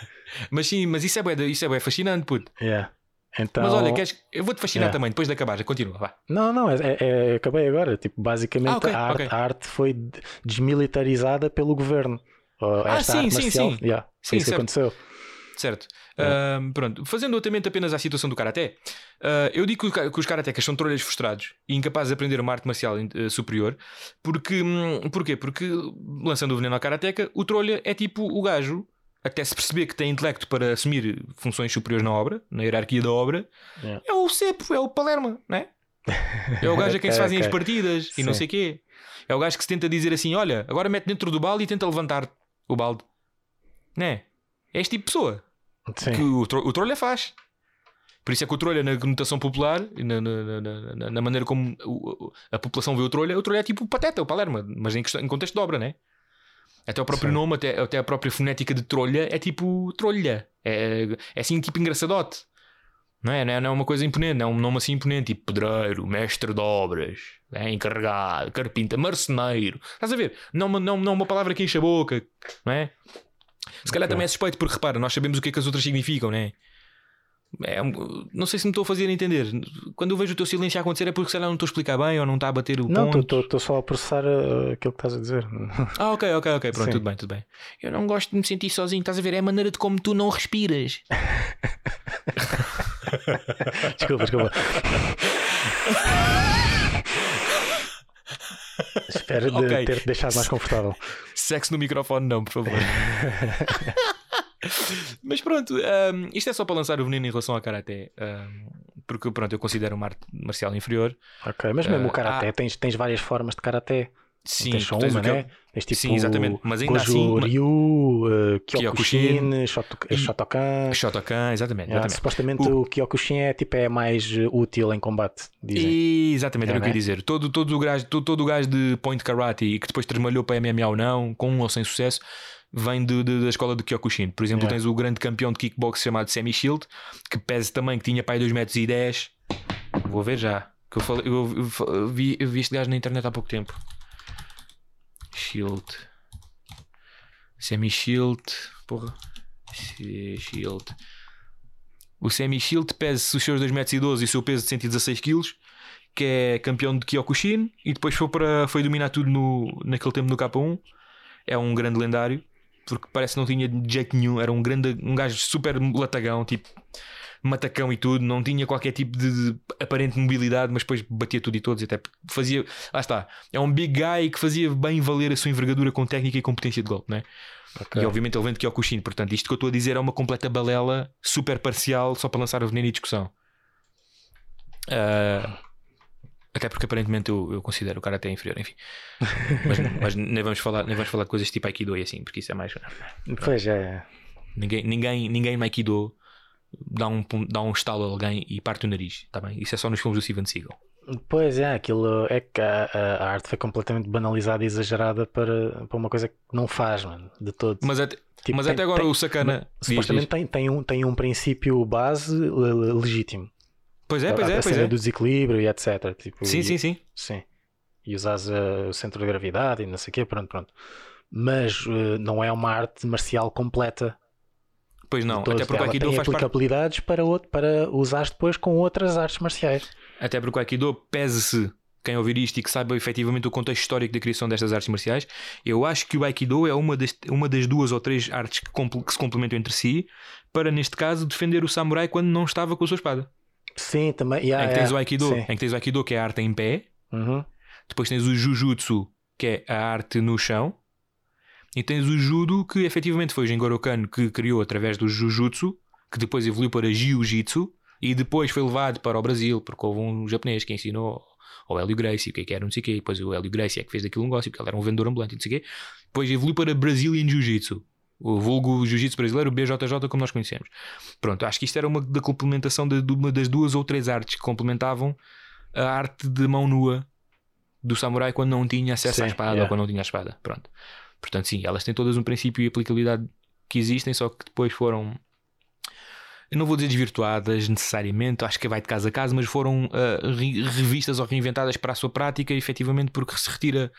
Mas sim, mas isso é bué, isso é bué fascinante, puto. Yeah. Então, Mas olha, queres... eu vou-te fascinar também, depois de acabar, continua, vá. Não, não, é, é- é- acabei agora. Tipo, basicamente Ah, ok, a, arte, ok. a arte foi de- desmilitarizada pelo governo. Ah, esta sim, arte sim, marcial, sim. yeah, Sim, foi isso que certo. aconteceu. Certo. Ahm, pronto, fazendo atamente apenas à situação do karaté, ah, eu digo que, que os karatecas são trolhas frustrados e incapazes de aprender uma arte marcial eh, superior. Porque, hum, porquê? Porque, lançando o veneno ao karateca, o trolha é tipo o gajo até se perceber que tem intelecto para assumir funções superiores na obra, na hierarquia da obra, Yeah. é o Cepo, é o Palermo, não é? É o gajo a quem se Ok, fazem as ok. partidas e não Sim. sei o quê. É o gajo que se tenta dizer assim: olha, agora mete dentro do balde e tenta levantar o balde. Não é? É este tipo de pessoa Sim. que o, tro o trolha faz. Por isso é que o trolha, na conotação popular, na, na, na- na- maneira como o- a população vê o trolha, o trolha é tipo o pateta, o palerma, mas em, em contexto de obra, né? Até o próprio Sim. nome, até, até a própria fonética de trolha é tipo trolha. É, é assim, tipo engraçadote. Não é? Não é, não é uma coisa imponente, não é um nome assim imponente, tipo pedreiro, mestre de obras, é, encarregado, carpinta, marceneiro. Estás a ver? Não, não, não uma palavra que enche a boca, não é? Se calhar Ok. também é suspeito, porque repara, nós sabemos o que é que as outras significam, não é? É um- não sei se me estou a fazer entender. Quando eu vejo o teu silêncio a acontecer é porque se calhar não estou a explicar bem ou não está a bater o Não, ponto. estou só a processar uh, aquilo que estás a dizer. Ah, ok, ok, ok. Pronto, Sim. tudo bem, tudo bem. Eu não gosto de me sentir sozinho, estás a ver? É a maneira de como tu não respiras. desculpa, desculpa. Espero de Ok. ter-te deixado mais confortável. Sexo no microfone, não, por favor. Mas pronto, hum, isto é só para lançar o veneno em relação ao karaté. hum, porque pronto, eu considero uma arte marcial inferior. Ok, mas mesmo Eh, o karaté, ah. tens, tens várias formas de karaté. Sim, tens só uma, é- né? Tens tipo Sim, exatamente. Mas ainda Goju assim, Ryu, uh, Kyokushin Kyokushin, Shoto- e- Shotokan. Shotokan, exatamente. Exatamente. supostamente O- o... Kyokushin é, tipo, é mais útil em combate, dizem. Exatamente, É, era o que eu ia né? dizer. Todo, todo, o gajo, todo, todo o gajo de Point Karate e que depois trabalhou para MMA ou não, com ou sem sucesso, vem de- de- da escola de Kyokushin. Por exemplo, Yeah. tens o grande campeão de kickbox chamado Sammy Shield, que pesa também, que tinha pai 2 metros e 10. Vou ver já. Que eu, falei, eu, eu- eu vi, eu vi este gajo na internet há pouco tempo. Shield. Sammy Shield. Porra. Shield. O Sammy Shield pesa os seus 2 metros e 12 o seu peso de 116 kg que é campeão de Kyokushin e depois foi, para, foi dominar tudo no, naquele tempo no K1. É um grande lendário porque parece que não tinha jeito nenhum. Era um grande, um gajo super latagão, tipo matacão e tudo. Não tinha qualquer tipo de, aparente mobilidade, mas depois batia tudo e todos. E até fazia, lá está. É um big guy que fazia bem valer a sua envergadura com técnica e competência de golpe, não é? Ok. E obviamente ele vem de Kyokushin. Portanto, isto que eu estou a dizer é uma completa balela super parcial só para lançar a veneno e discussão. Ah, até porque aparentemente eu, eu considero o cara até inferior, enfim. Mas, mas nem, vamos falar, nem vamos falar de coisas tipo Aikido e assim, porque isso é mais. Pois é. Ninguém, ninguém, ninguém no Aikido dá um, dá um estalo a alguém e parte o nariz, tá bem? Isso é só nos filmes do Steven Seagal. Pois é, aquilo é que a, a- arte foi completamente banalizada e exagerada para, para uma coisa que não faz, mano, de todo. Mas até, Tipo, mas tem- até agora tem- o sacana. diz, Supostamente diz. tem, tem, um, tem um princípio base le- le- legítimo. Pois é, pois a, é, a pois cena é. do desequilíbrio e etc. Tipo, Sim, e- sim, sim. Sim. E usas uh, o centro de gravidade e não sei o quê, pronto, pronto. Mas uh, não é uma arte marcial completa. Pois não, todo. até porque o Aikido tem faz parte. aplicabilidades para, outro, para usar depois com outras artes marciais. Até porque o Aikido pese-se quem ouvir isto e que saiba efetivamente o contexto histórico da criação destas artes marciais, eu acho que o Aikido é uma das, uma das duas ou três artes que, que se complementam entre si para, neste caso, defender o samurai quando não estava com a sua espada. Sim, também. yeah, em que tens yeah, o Aikido, sim. em que tens o Aikido, que é a arte em pé, Uhum. depois tens o Jujutsu, que é a arte no chão, e tens o Judo, que efetivamente foi o Jingoro Kano que criou através do Jujutsu, que depois evoluiu para Jiu-Jitsu, e depois foi levado para o Brasil, porque houve um japonês que ensinou ao Hélio Gracie o que é que era, não sei o quê, e depois o Hélio Gracie é que fez daquilo um negócio, porque ele era um vendedor ambulante, não sei o quê. Depois evoluiu para Brazilian Jiu-Jitsu, o vulgo Jiu-Jitsu brasileiro, o BJJ, como nós conhecemos. Pronto, acho que isto era uma da complementação de, de uma das duas ou três artes que complementavam a arte de mão nua do samurai quando não tinha acesso à Sim, espada yeah. ou quando não tinha a espada. Pronto. Portanto, sim, elas têm todas um princípio e aplicabilidade que existem, só que depois foram. Eu não vou dizer desvirtuadas necessariamente, acho que vai de casa a casa, mas foram re- revistas ou reinventadas para a sua prática, efetivamente, porque se retira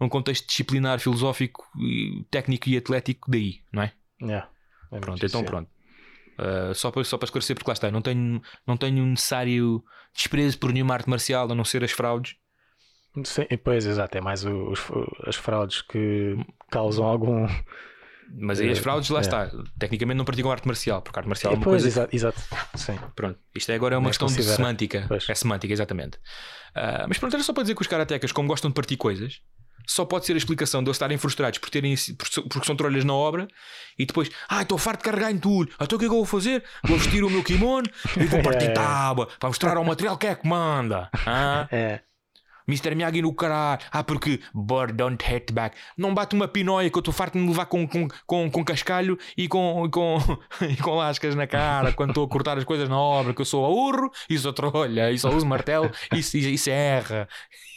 um contexto disciplinar, filosófico, técnico e atlético daí, não é? Yeah. É Pronto, então pronto. Uh, só, para, só para esclarecer, porque lá está, não tenho, não tenho necessário desprezo por nenhuma arte marcial a não ser as fraudes. Sim, pois, exato. É mais os, as fraudes que causam algum. Mas aí as Eh, fraudes, lá é. está. Tecnicamente não praticam arte marcial, porque arte marcial é uma pois, coisa. exato, exato. Sim. Pronto, isto é agora é uma questão de considera. semântica. Pois. É semântica, exatamente. Uh, mas pronto, era só para dizer que os karatecas, como gostam de partir coisas, só pode ser a explicação de eles estarem frustrados por terem, por- porque são trolhas na obra e depois, ah, estou farto de carregar em tudo, então o que é que eu vou fazer? Vou vestir o meu kimono e vou partir É. tábua para mostrar ao material quem é que manda. Ah? É. Mr. Miyagi no caralho. Ah, porque bird don't hit back. Não bate uma pinóia que eu estou farto de me levar com, com, com, com cascalho e com, com, e com lascas na cara quando estou a cortar as coisas na obra, que eu sou a urro e sou trolha e só uso martelo e, e, e serra.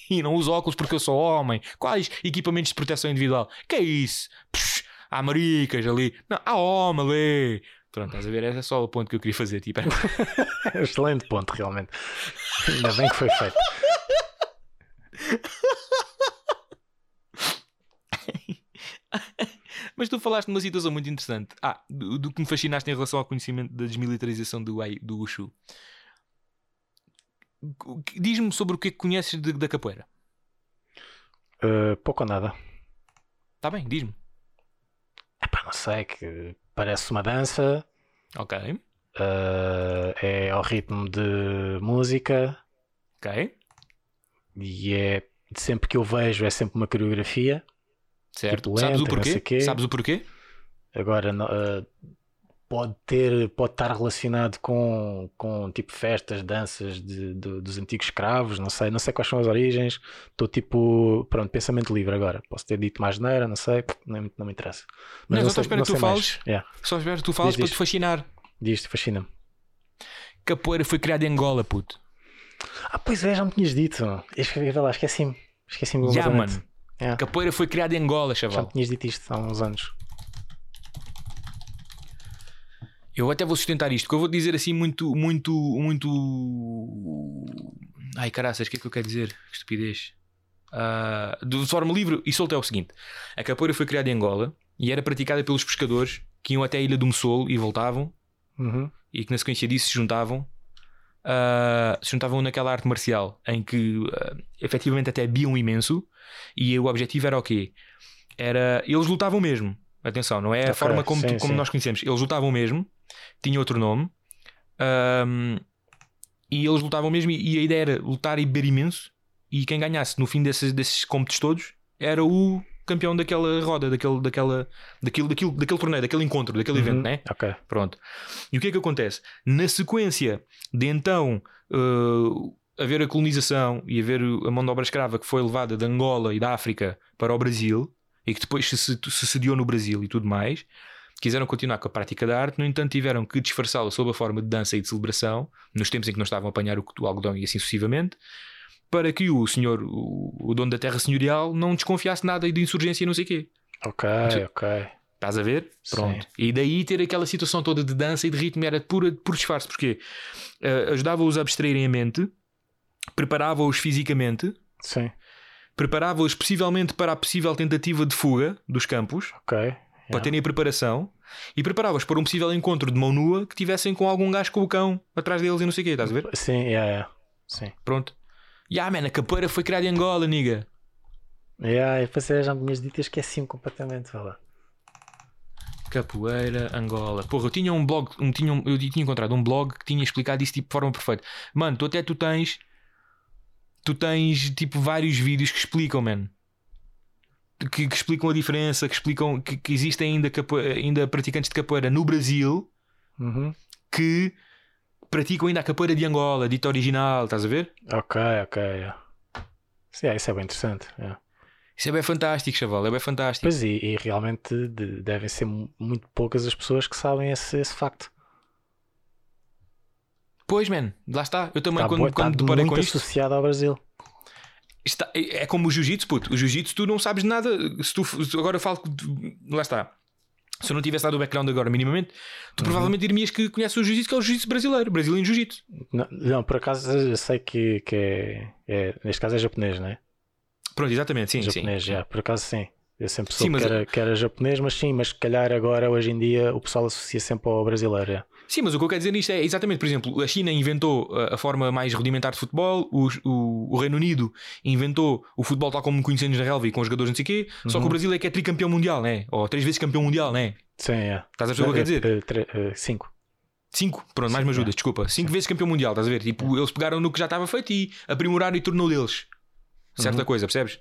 E não uso óculos porque eu sou homem. Quais equipamentos de proteção individual? Que é isso? Psh, há maricas ali. Não, há homem ali. Pronto, estás a ver? Esse é só o ponto que eu queria fazer. Tipo, Excelente ponto, realmente. Ainda bem que foi feito. Mas tu falaste numa situação muito interessante. Ah, do, do que me fascinaste em relação ao conhecimento da desmilitarização do, do Wushu. Diz-me sobre o que é que conheces de- da capoeira. Uh, pouco ou nada. Está bem, diz-me. Epá, não sei, que parece uma dança, Ok, uh, é ao ritmo de música ok, e é sempre que eu vejo é sempre uma coreografia. certo. Tipo Sabes o não porquê? quê. Sabes o porquê? Agora não- uh, pode ter, pode estar relacionado com, com tipo festas, danças de, de- dos antigos escravos, não sei, não sei quais são as origens. Estou tipo, pronto, pensamento livre agora. Posso ter dito mais neira, não sei, não, não me interessa. Não, só sei- estou à espera que tu fales. Yeah, Só espero que tu fales para te fascinar. diz, fascina-me. Capoeira foi criada em Angola, puto. Ah, pois é, já me tinhas dito. Escrevi lá, esqueci-me. Esqueci-me Já, mano. Yeah. Capoeira foi criada em Angola, Já chaval. me tinhas dito isto há uns anos. Eu até vou sustentar isto, que eu vou dizer assim muito, muito, muito. Ai caraças, o que é que eu quero dizer? Que estupidez. Ah, de forma livre e solta é o seguinte: a capoeira foi criada em Angola e era praticada pelos pescadores que iam até a ilha do Mossolo e voltavam Uhum. e que na sequência disso se juntavam. Ah, se juntavam naquela arte marcial em que ah, efetivamente até biam imenso e o objetivo era o quê? Era. Eles lutavam mesmo. Atenção, não é a Ok, forma como, tu- sim, como sim. nós conhecemos. Eles lutavam mesmo, tinha outro nome. ahm, e eles lutavam mesmo, e, e a ideia era lutar e beber imenso. E quem ganhasse no fim desses, desses todos era o campeão daquela roda, daquele, daquela, daquilo, daquilo, daquele torneio, daquele encontro, daquele evento, Uhum. né? Ok. Pronto. E o que é que acontece? Na sequência de então uh, haver a colonização e haver a mão de obra escrava que foi levada de Angola e da África para o Brasil e que depois se, sediou no Brasil e tudo mais, quiseram continuar com a prática da arte, no entanto tiveram que disfarçá-la sob a forma de dança e de celebração, nos tempos em que não estavam a apanhar o, o algodão e assim sucessivamente, para que o senhor, o, o dono da terra senhorial, não desconfiasse nada de insurgência e não sei o quê. Ok, ok. Estás a ver? Sim. Pronto. E daí ter aquela situação toda de dança e de ritmo era pura, por disfarce, porque eh, ajudava-os a abstraírem a mente, preparava-os fisicamente, Sim. preparava-os possivelmente para a possível tentativa de fuga dos campos, Ok. para Yeah. terem a preparação, e preparava-os para um possível encontro de mão nua que tivessem com algum gajo com o cão atrás deles e não sei o quê, estás a ver? Sim, yeah, yeah. Sim. Pronto. E ah, man, a capoeira foi criada em Angola, niga. Yeah, e depois é, já me tinhas dito e esqueci-me completamente. Vá lá. Capoeira, Angola. Porra, eu tinha um blog, um, tinha um- eu tinha encontrado um blog que tinha explicado isso tipo, de forma perfeita. Mano, tu até tu tens. Tu tens tipo vários vídeos que explicam, man. Que, que explicam a diferença, que explicam que, que existem ainda, capo- ainda praticantes de capoeira no Brasil Uhum. que praticam ainda a capoeira de Angola, dita original, estás a ver? Ok, ok. Yeah. Sim, yeah, isso é bem interessante. yeah. Isso é bem fantástico, chaval, é bem fantástico. Pois e, e realmente de- devem ser mu- muito poucas as pessoas que sabem esse, esse facto. Pois, man, lá está. Eu também, Está, quando, bo- quando está deparei muito com isto. associado ao Brasil. Está- é é como o jiu-jitsu, puto. O jiu-jitsu tu não sabes nada. Se tu, agora eu falo Lá está. Se eu não tivesse dado o background agora, minimamente, tu Uhum. provavelmente dirias que conheces o jiu-jitsu, que é o jiu-jitsu brasileiro, brasileiro jiu-jitsu. Não, não, por acaso eu sei que, que é, é- Neste caso é japonês, não é? Pronto, exatamente, sim, japonês, sim. já. Por acaso sim. Eu sempre Sim, soube mas- que, era, que era japonês, mas sim, mas se calhar agora, hoje em dia, o pessoal associa sempre ao brasileiro. já. Sim, mas o que eu quero dizer nisto é exatamente, por exemplo, a China inventou a, forma mais rudimentar de futebol, o, o- o Reino Unido inventou o futebol tal como conhecemos na relva e com jogadores não sei o quê, só que Uhum. o Brasil é que é tricampeão mundial, né? Ou três vezes campeão mundial, né? Sim, é. Estás a perceber o que eu quero dizer? Eh, eh, Cinco. Cinco, pronto, mais Sim, me ajudas, é. desculpa. Cinco vezes campeão mundial, estás a ver? Tipo, eles pegaram no que já estava feito e aprimoraram e tornou deles. Certa Uhum. coisa, percebes?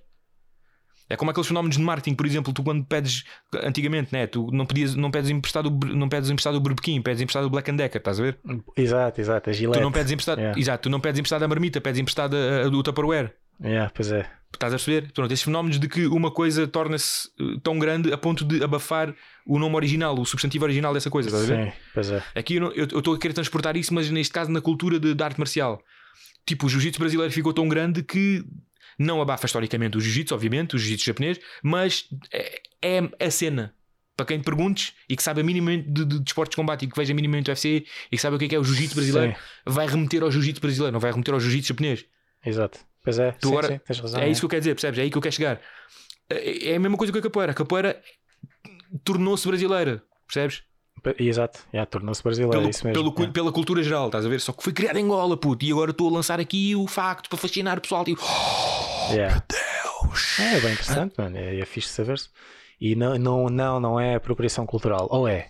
É como aqueles fenómenos de marketing, por exemplo, tu quando pedes antigamente, né? tu não, pedias, não pedes emprestado, o- não pedes emprestado o Burbequim, pedes emprestado o Black and Decker, estás a ver? Exato, exato. A Gillette. Tu não pedes emprestado, Yeah. exato, tu não pedes emprestado a marmita, pedes emprestado a, a, do Tupperware. Yeah, pois é. Estás a perceber? Pronto, esses fenómenos de que uma coisa torna-se eh, tão grande a ponto de abafar o nome original, o substantivo original dessa coisa, estás a ver? Sim, pois é. Aqui eu estou a querer transportar isso, mas neste caso na cultura de, de arte marcial. Tipo, o jiu-jitsu brasileiro ficou tão grande que não abafa historicamente o jiu-jitsu, obviamente, o jiu-jitsu japonês, mas é, é a cena. Para quem te perguntes e que sabe minimamente de, de, de esportes de combate e que veja minimamente o UFC e que sabe o que é, que é o jiu-jitsu brasileiro, Sim, vai remeter ao jiu-jitsu brasileiro, não vai remeter ao jiu-jitsu japonês. exato. Pois é. Tu sim, agora- sim, tens razão. é isso que eu quero dizer, percebes? É aí que eu quero chegar. É, é a mesma coisa que a capoeira. A capoeira tornou-se brasileira, percebes? Exato. Yeah, Tornou-se brasileiro. pelo, é isso mesmo. pelo yeah. pela cultura geral, estás a ver? Só que foi criado em Angola, puto, e agora estou a lançar aqui o facto para fascinar o pessoal. Tipo, Yeah. É bem interessante, mano. É, é fixe saber-se. E não, não, não, não é apropriação cultural. Ou é?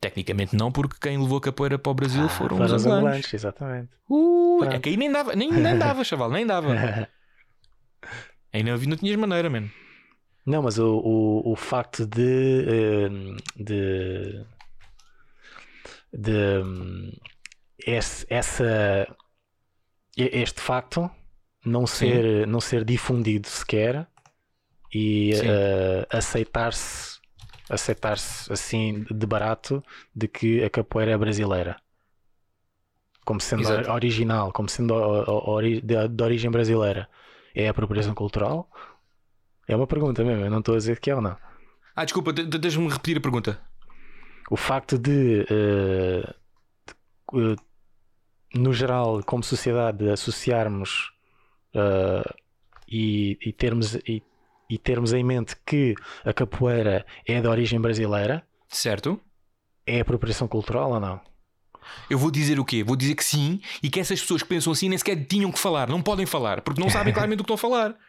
tecnicamente não, porque quem levou a capoeira para o Brasil Ah, foram os os angolanos. exatamente. Uh, é que aí nem dava, nem, nem dava, chaval, nem dava. Aí não, não tinhas maneira, mano. Não, mas o, o, o facto de, eh, de, de hum, esse, essa, este facto não ser, não ser difundido sequer e eh, aceitar-se aceitar-se assim de barato de que a capoeira é brasileira como sendo Exato. original, como sendo de, de origem brasileira é apropriação cultural? É uma pergunta mesmo, eu não estou a dizer que é ou não. Ah, desculpa, de- de- deixa-me repetir a pergunta. O facto de, eh, de, eh, no geral, como sociedade, associarmos eh, e, e termos, e, e termos em mente que a capoeira é de origem brasileira, Certo? é apropriação cultural ou não? Eu vou dizer o quê? Vou dizer que sim e que essas pessoas que pensam assim nem sequer tinham que falar, não podem falar, porque não sabem claramente o que estão a falar.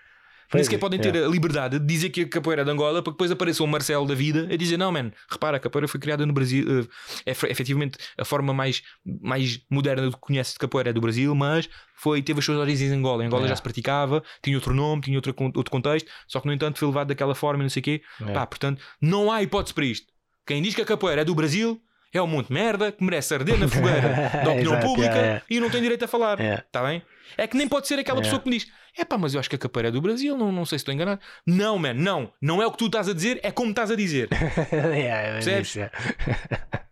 Nem sequer é, podem ter é. a liberdade de dizer que a capoeira é de Angola para que depois apareça um Marcelo da vida a dizer: Não, man, repara, a capoeira foi criada no Brasil. eh, É fe- efetivamente a forma mais, mais moderna do que conhece de capoeira é do Brasil, mas foi, teve as suas origens em Angola. Em Angola É. já se praticava, tinha outro nome, tinha outro, outro contexto, só que no entanto foi levado daquela forma e não sei o quê. Pá, portanto, não há hipótese para isto. Quem diz que a capoeira é do Brasil é um monte de merda que merece arder na fogueira da opinião Exato, pública é, é. e não tem direito a falar. É. Está bem? É que nem pode ser aquela pessoa que me diz: é pá, mas eu acho que a capoeira é do Brasil, não, não sei se estou enganado. Não, man, não. Não é o que tu estás a dizer, é como estás a dizer. É, é Percebes? isso.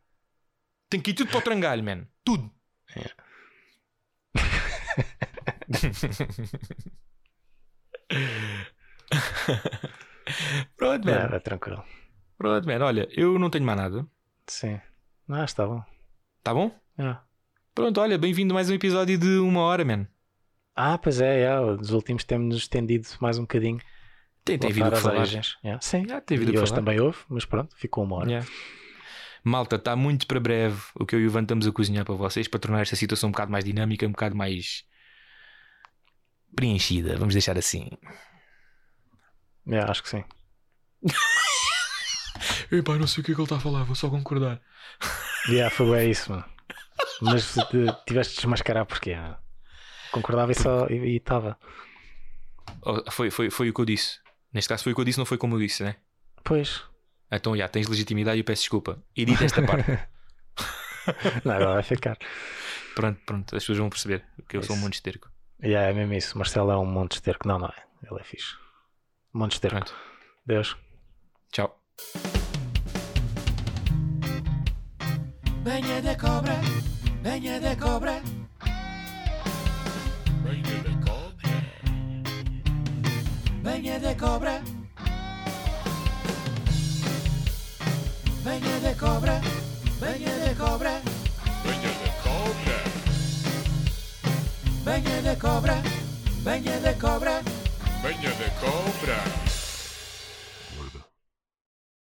Tem que ir tudo para o trangalho, man. Tudo. Pronto, É, man. tranquilo. Pronto, man. Olha, eu não tenho mais nada. Sim. Não, está bom. Tá bom? É. Pronto, olha, bem-vindo a mais um episódio de uma hora, man. Ah, pois é, é, os últimos temos estendido mais um bocadinho. Tem, tem voltar havido o que às falar. origens. Yeah. Sim, Já tem havido o e hoje falar. também houve, mas pronto, ficou uma hora. Yeah. Malta, está muito para breve o que eu e o Ivan estamos a cozinhar para vocês para tornar esta situação um bocado mais dinâmica, um bocado mais preenchida, vamos deixar assim. Yeah, acho que sim. Epá, não sei o que é que ele está a falar, vou só concordar. Yeah, foi bem isso, mano. Mas te- tiveste de desmascarar porque ah, concordava e só e estava. Oh, foi, foi, foi o que eu disse. Neste caso foi o que eu disse, não foi como eu disse, né? Pois. Então, já, tens legitimidade e eu peço desculpa. Edita esta parte. Não, agora vai ficar. pronto, pronto, as pessoas vão perceber que eu sou um Isso. monte esterco. Yeah, é mesmo isso. Marcelo é um monte de esterco. Não, não é. Ele é fixe. Um monte de esterco. Pronto, Deus. tchau. Venha de cobra, venha de cobra, venha de cobra. Venha de cobra, venha de cobra, venha de cobra, venha de cobra, Venha de cobra.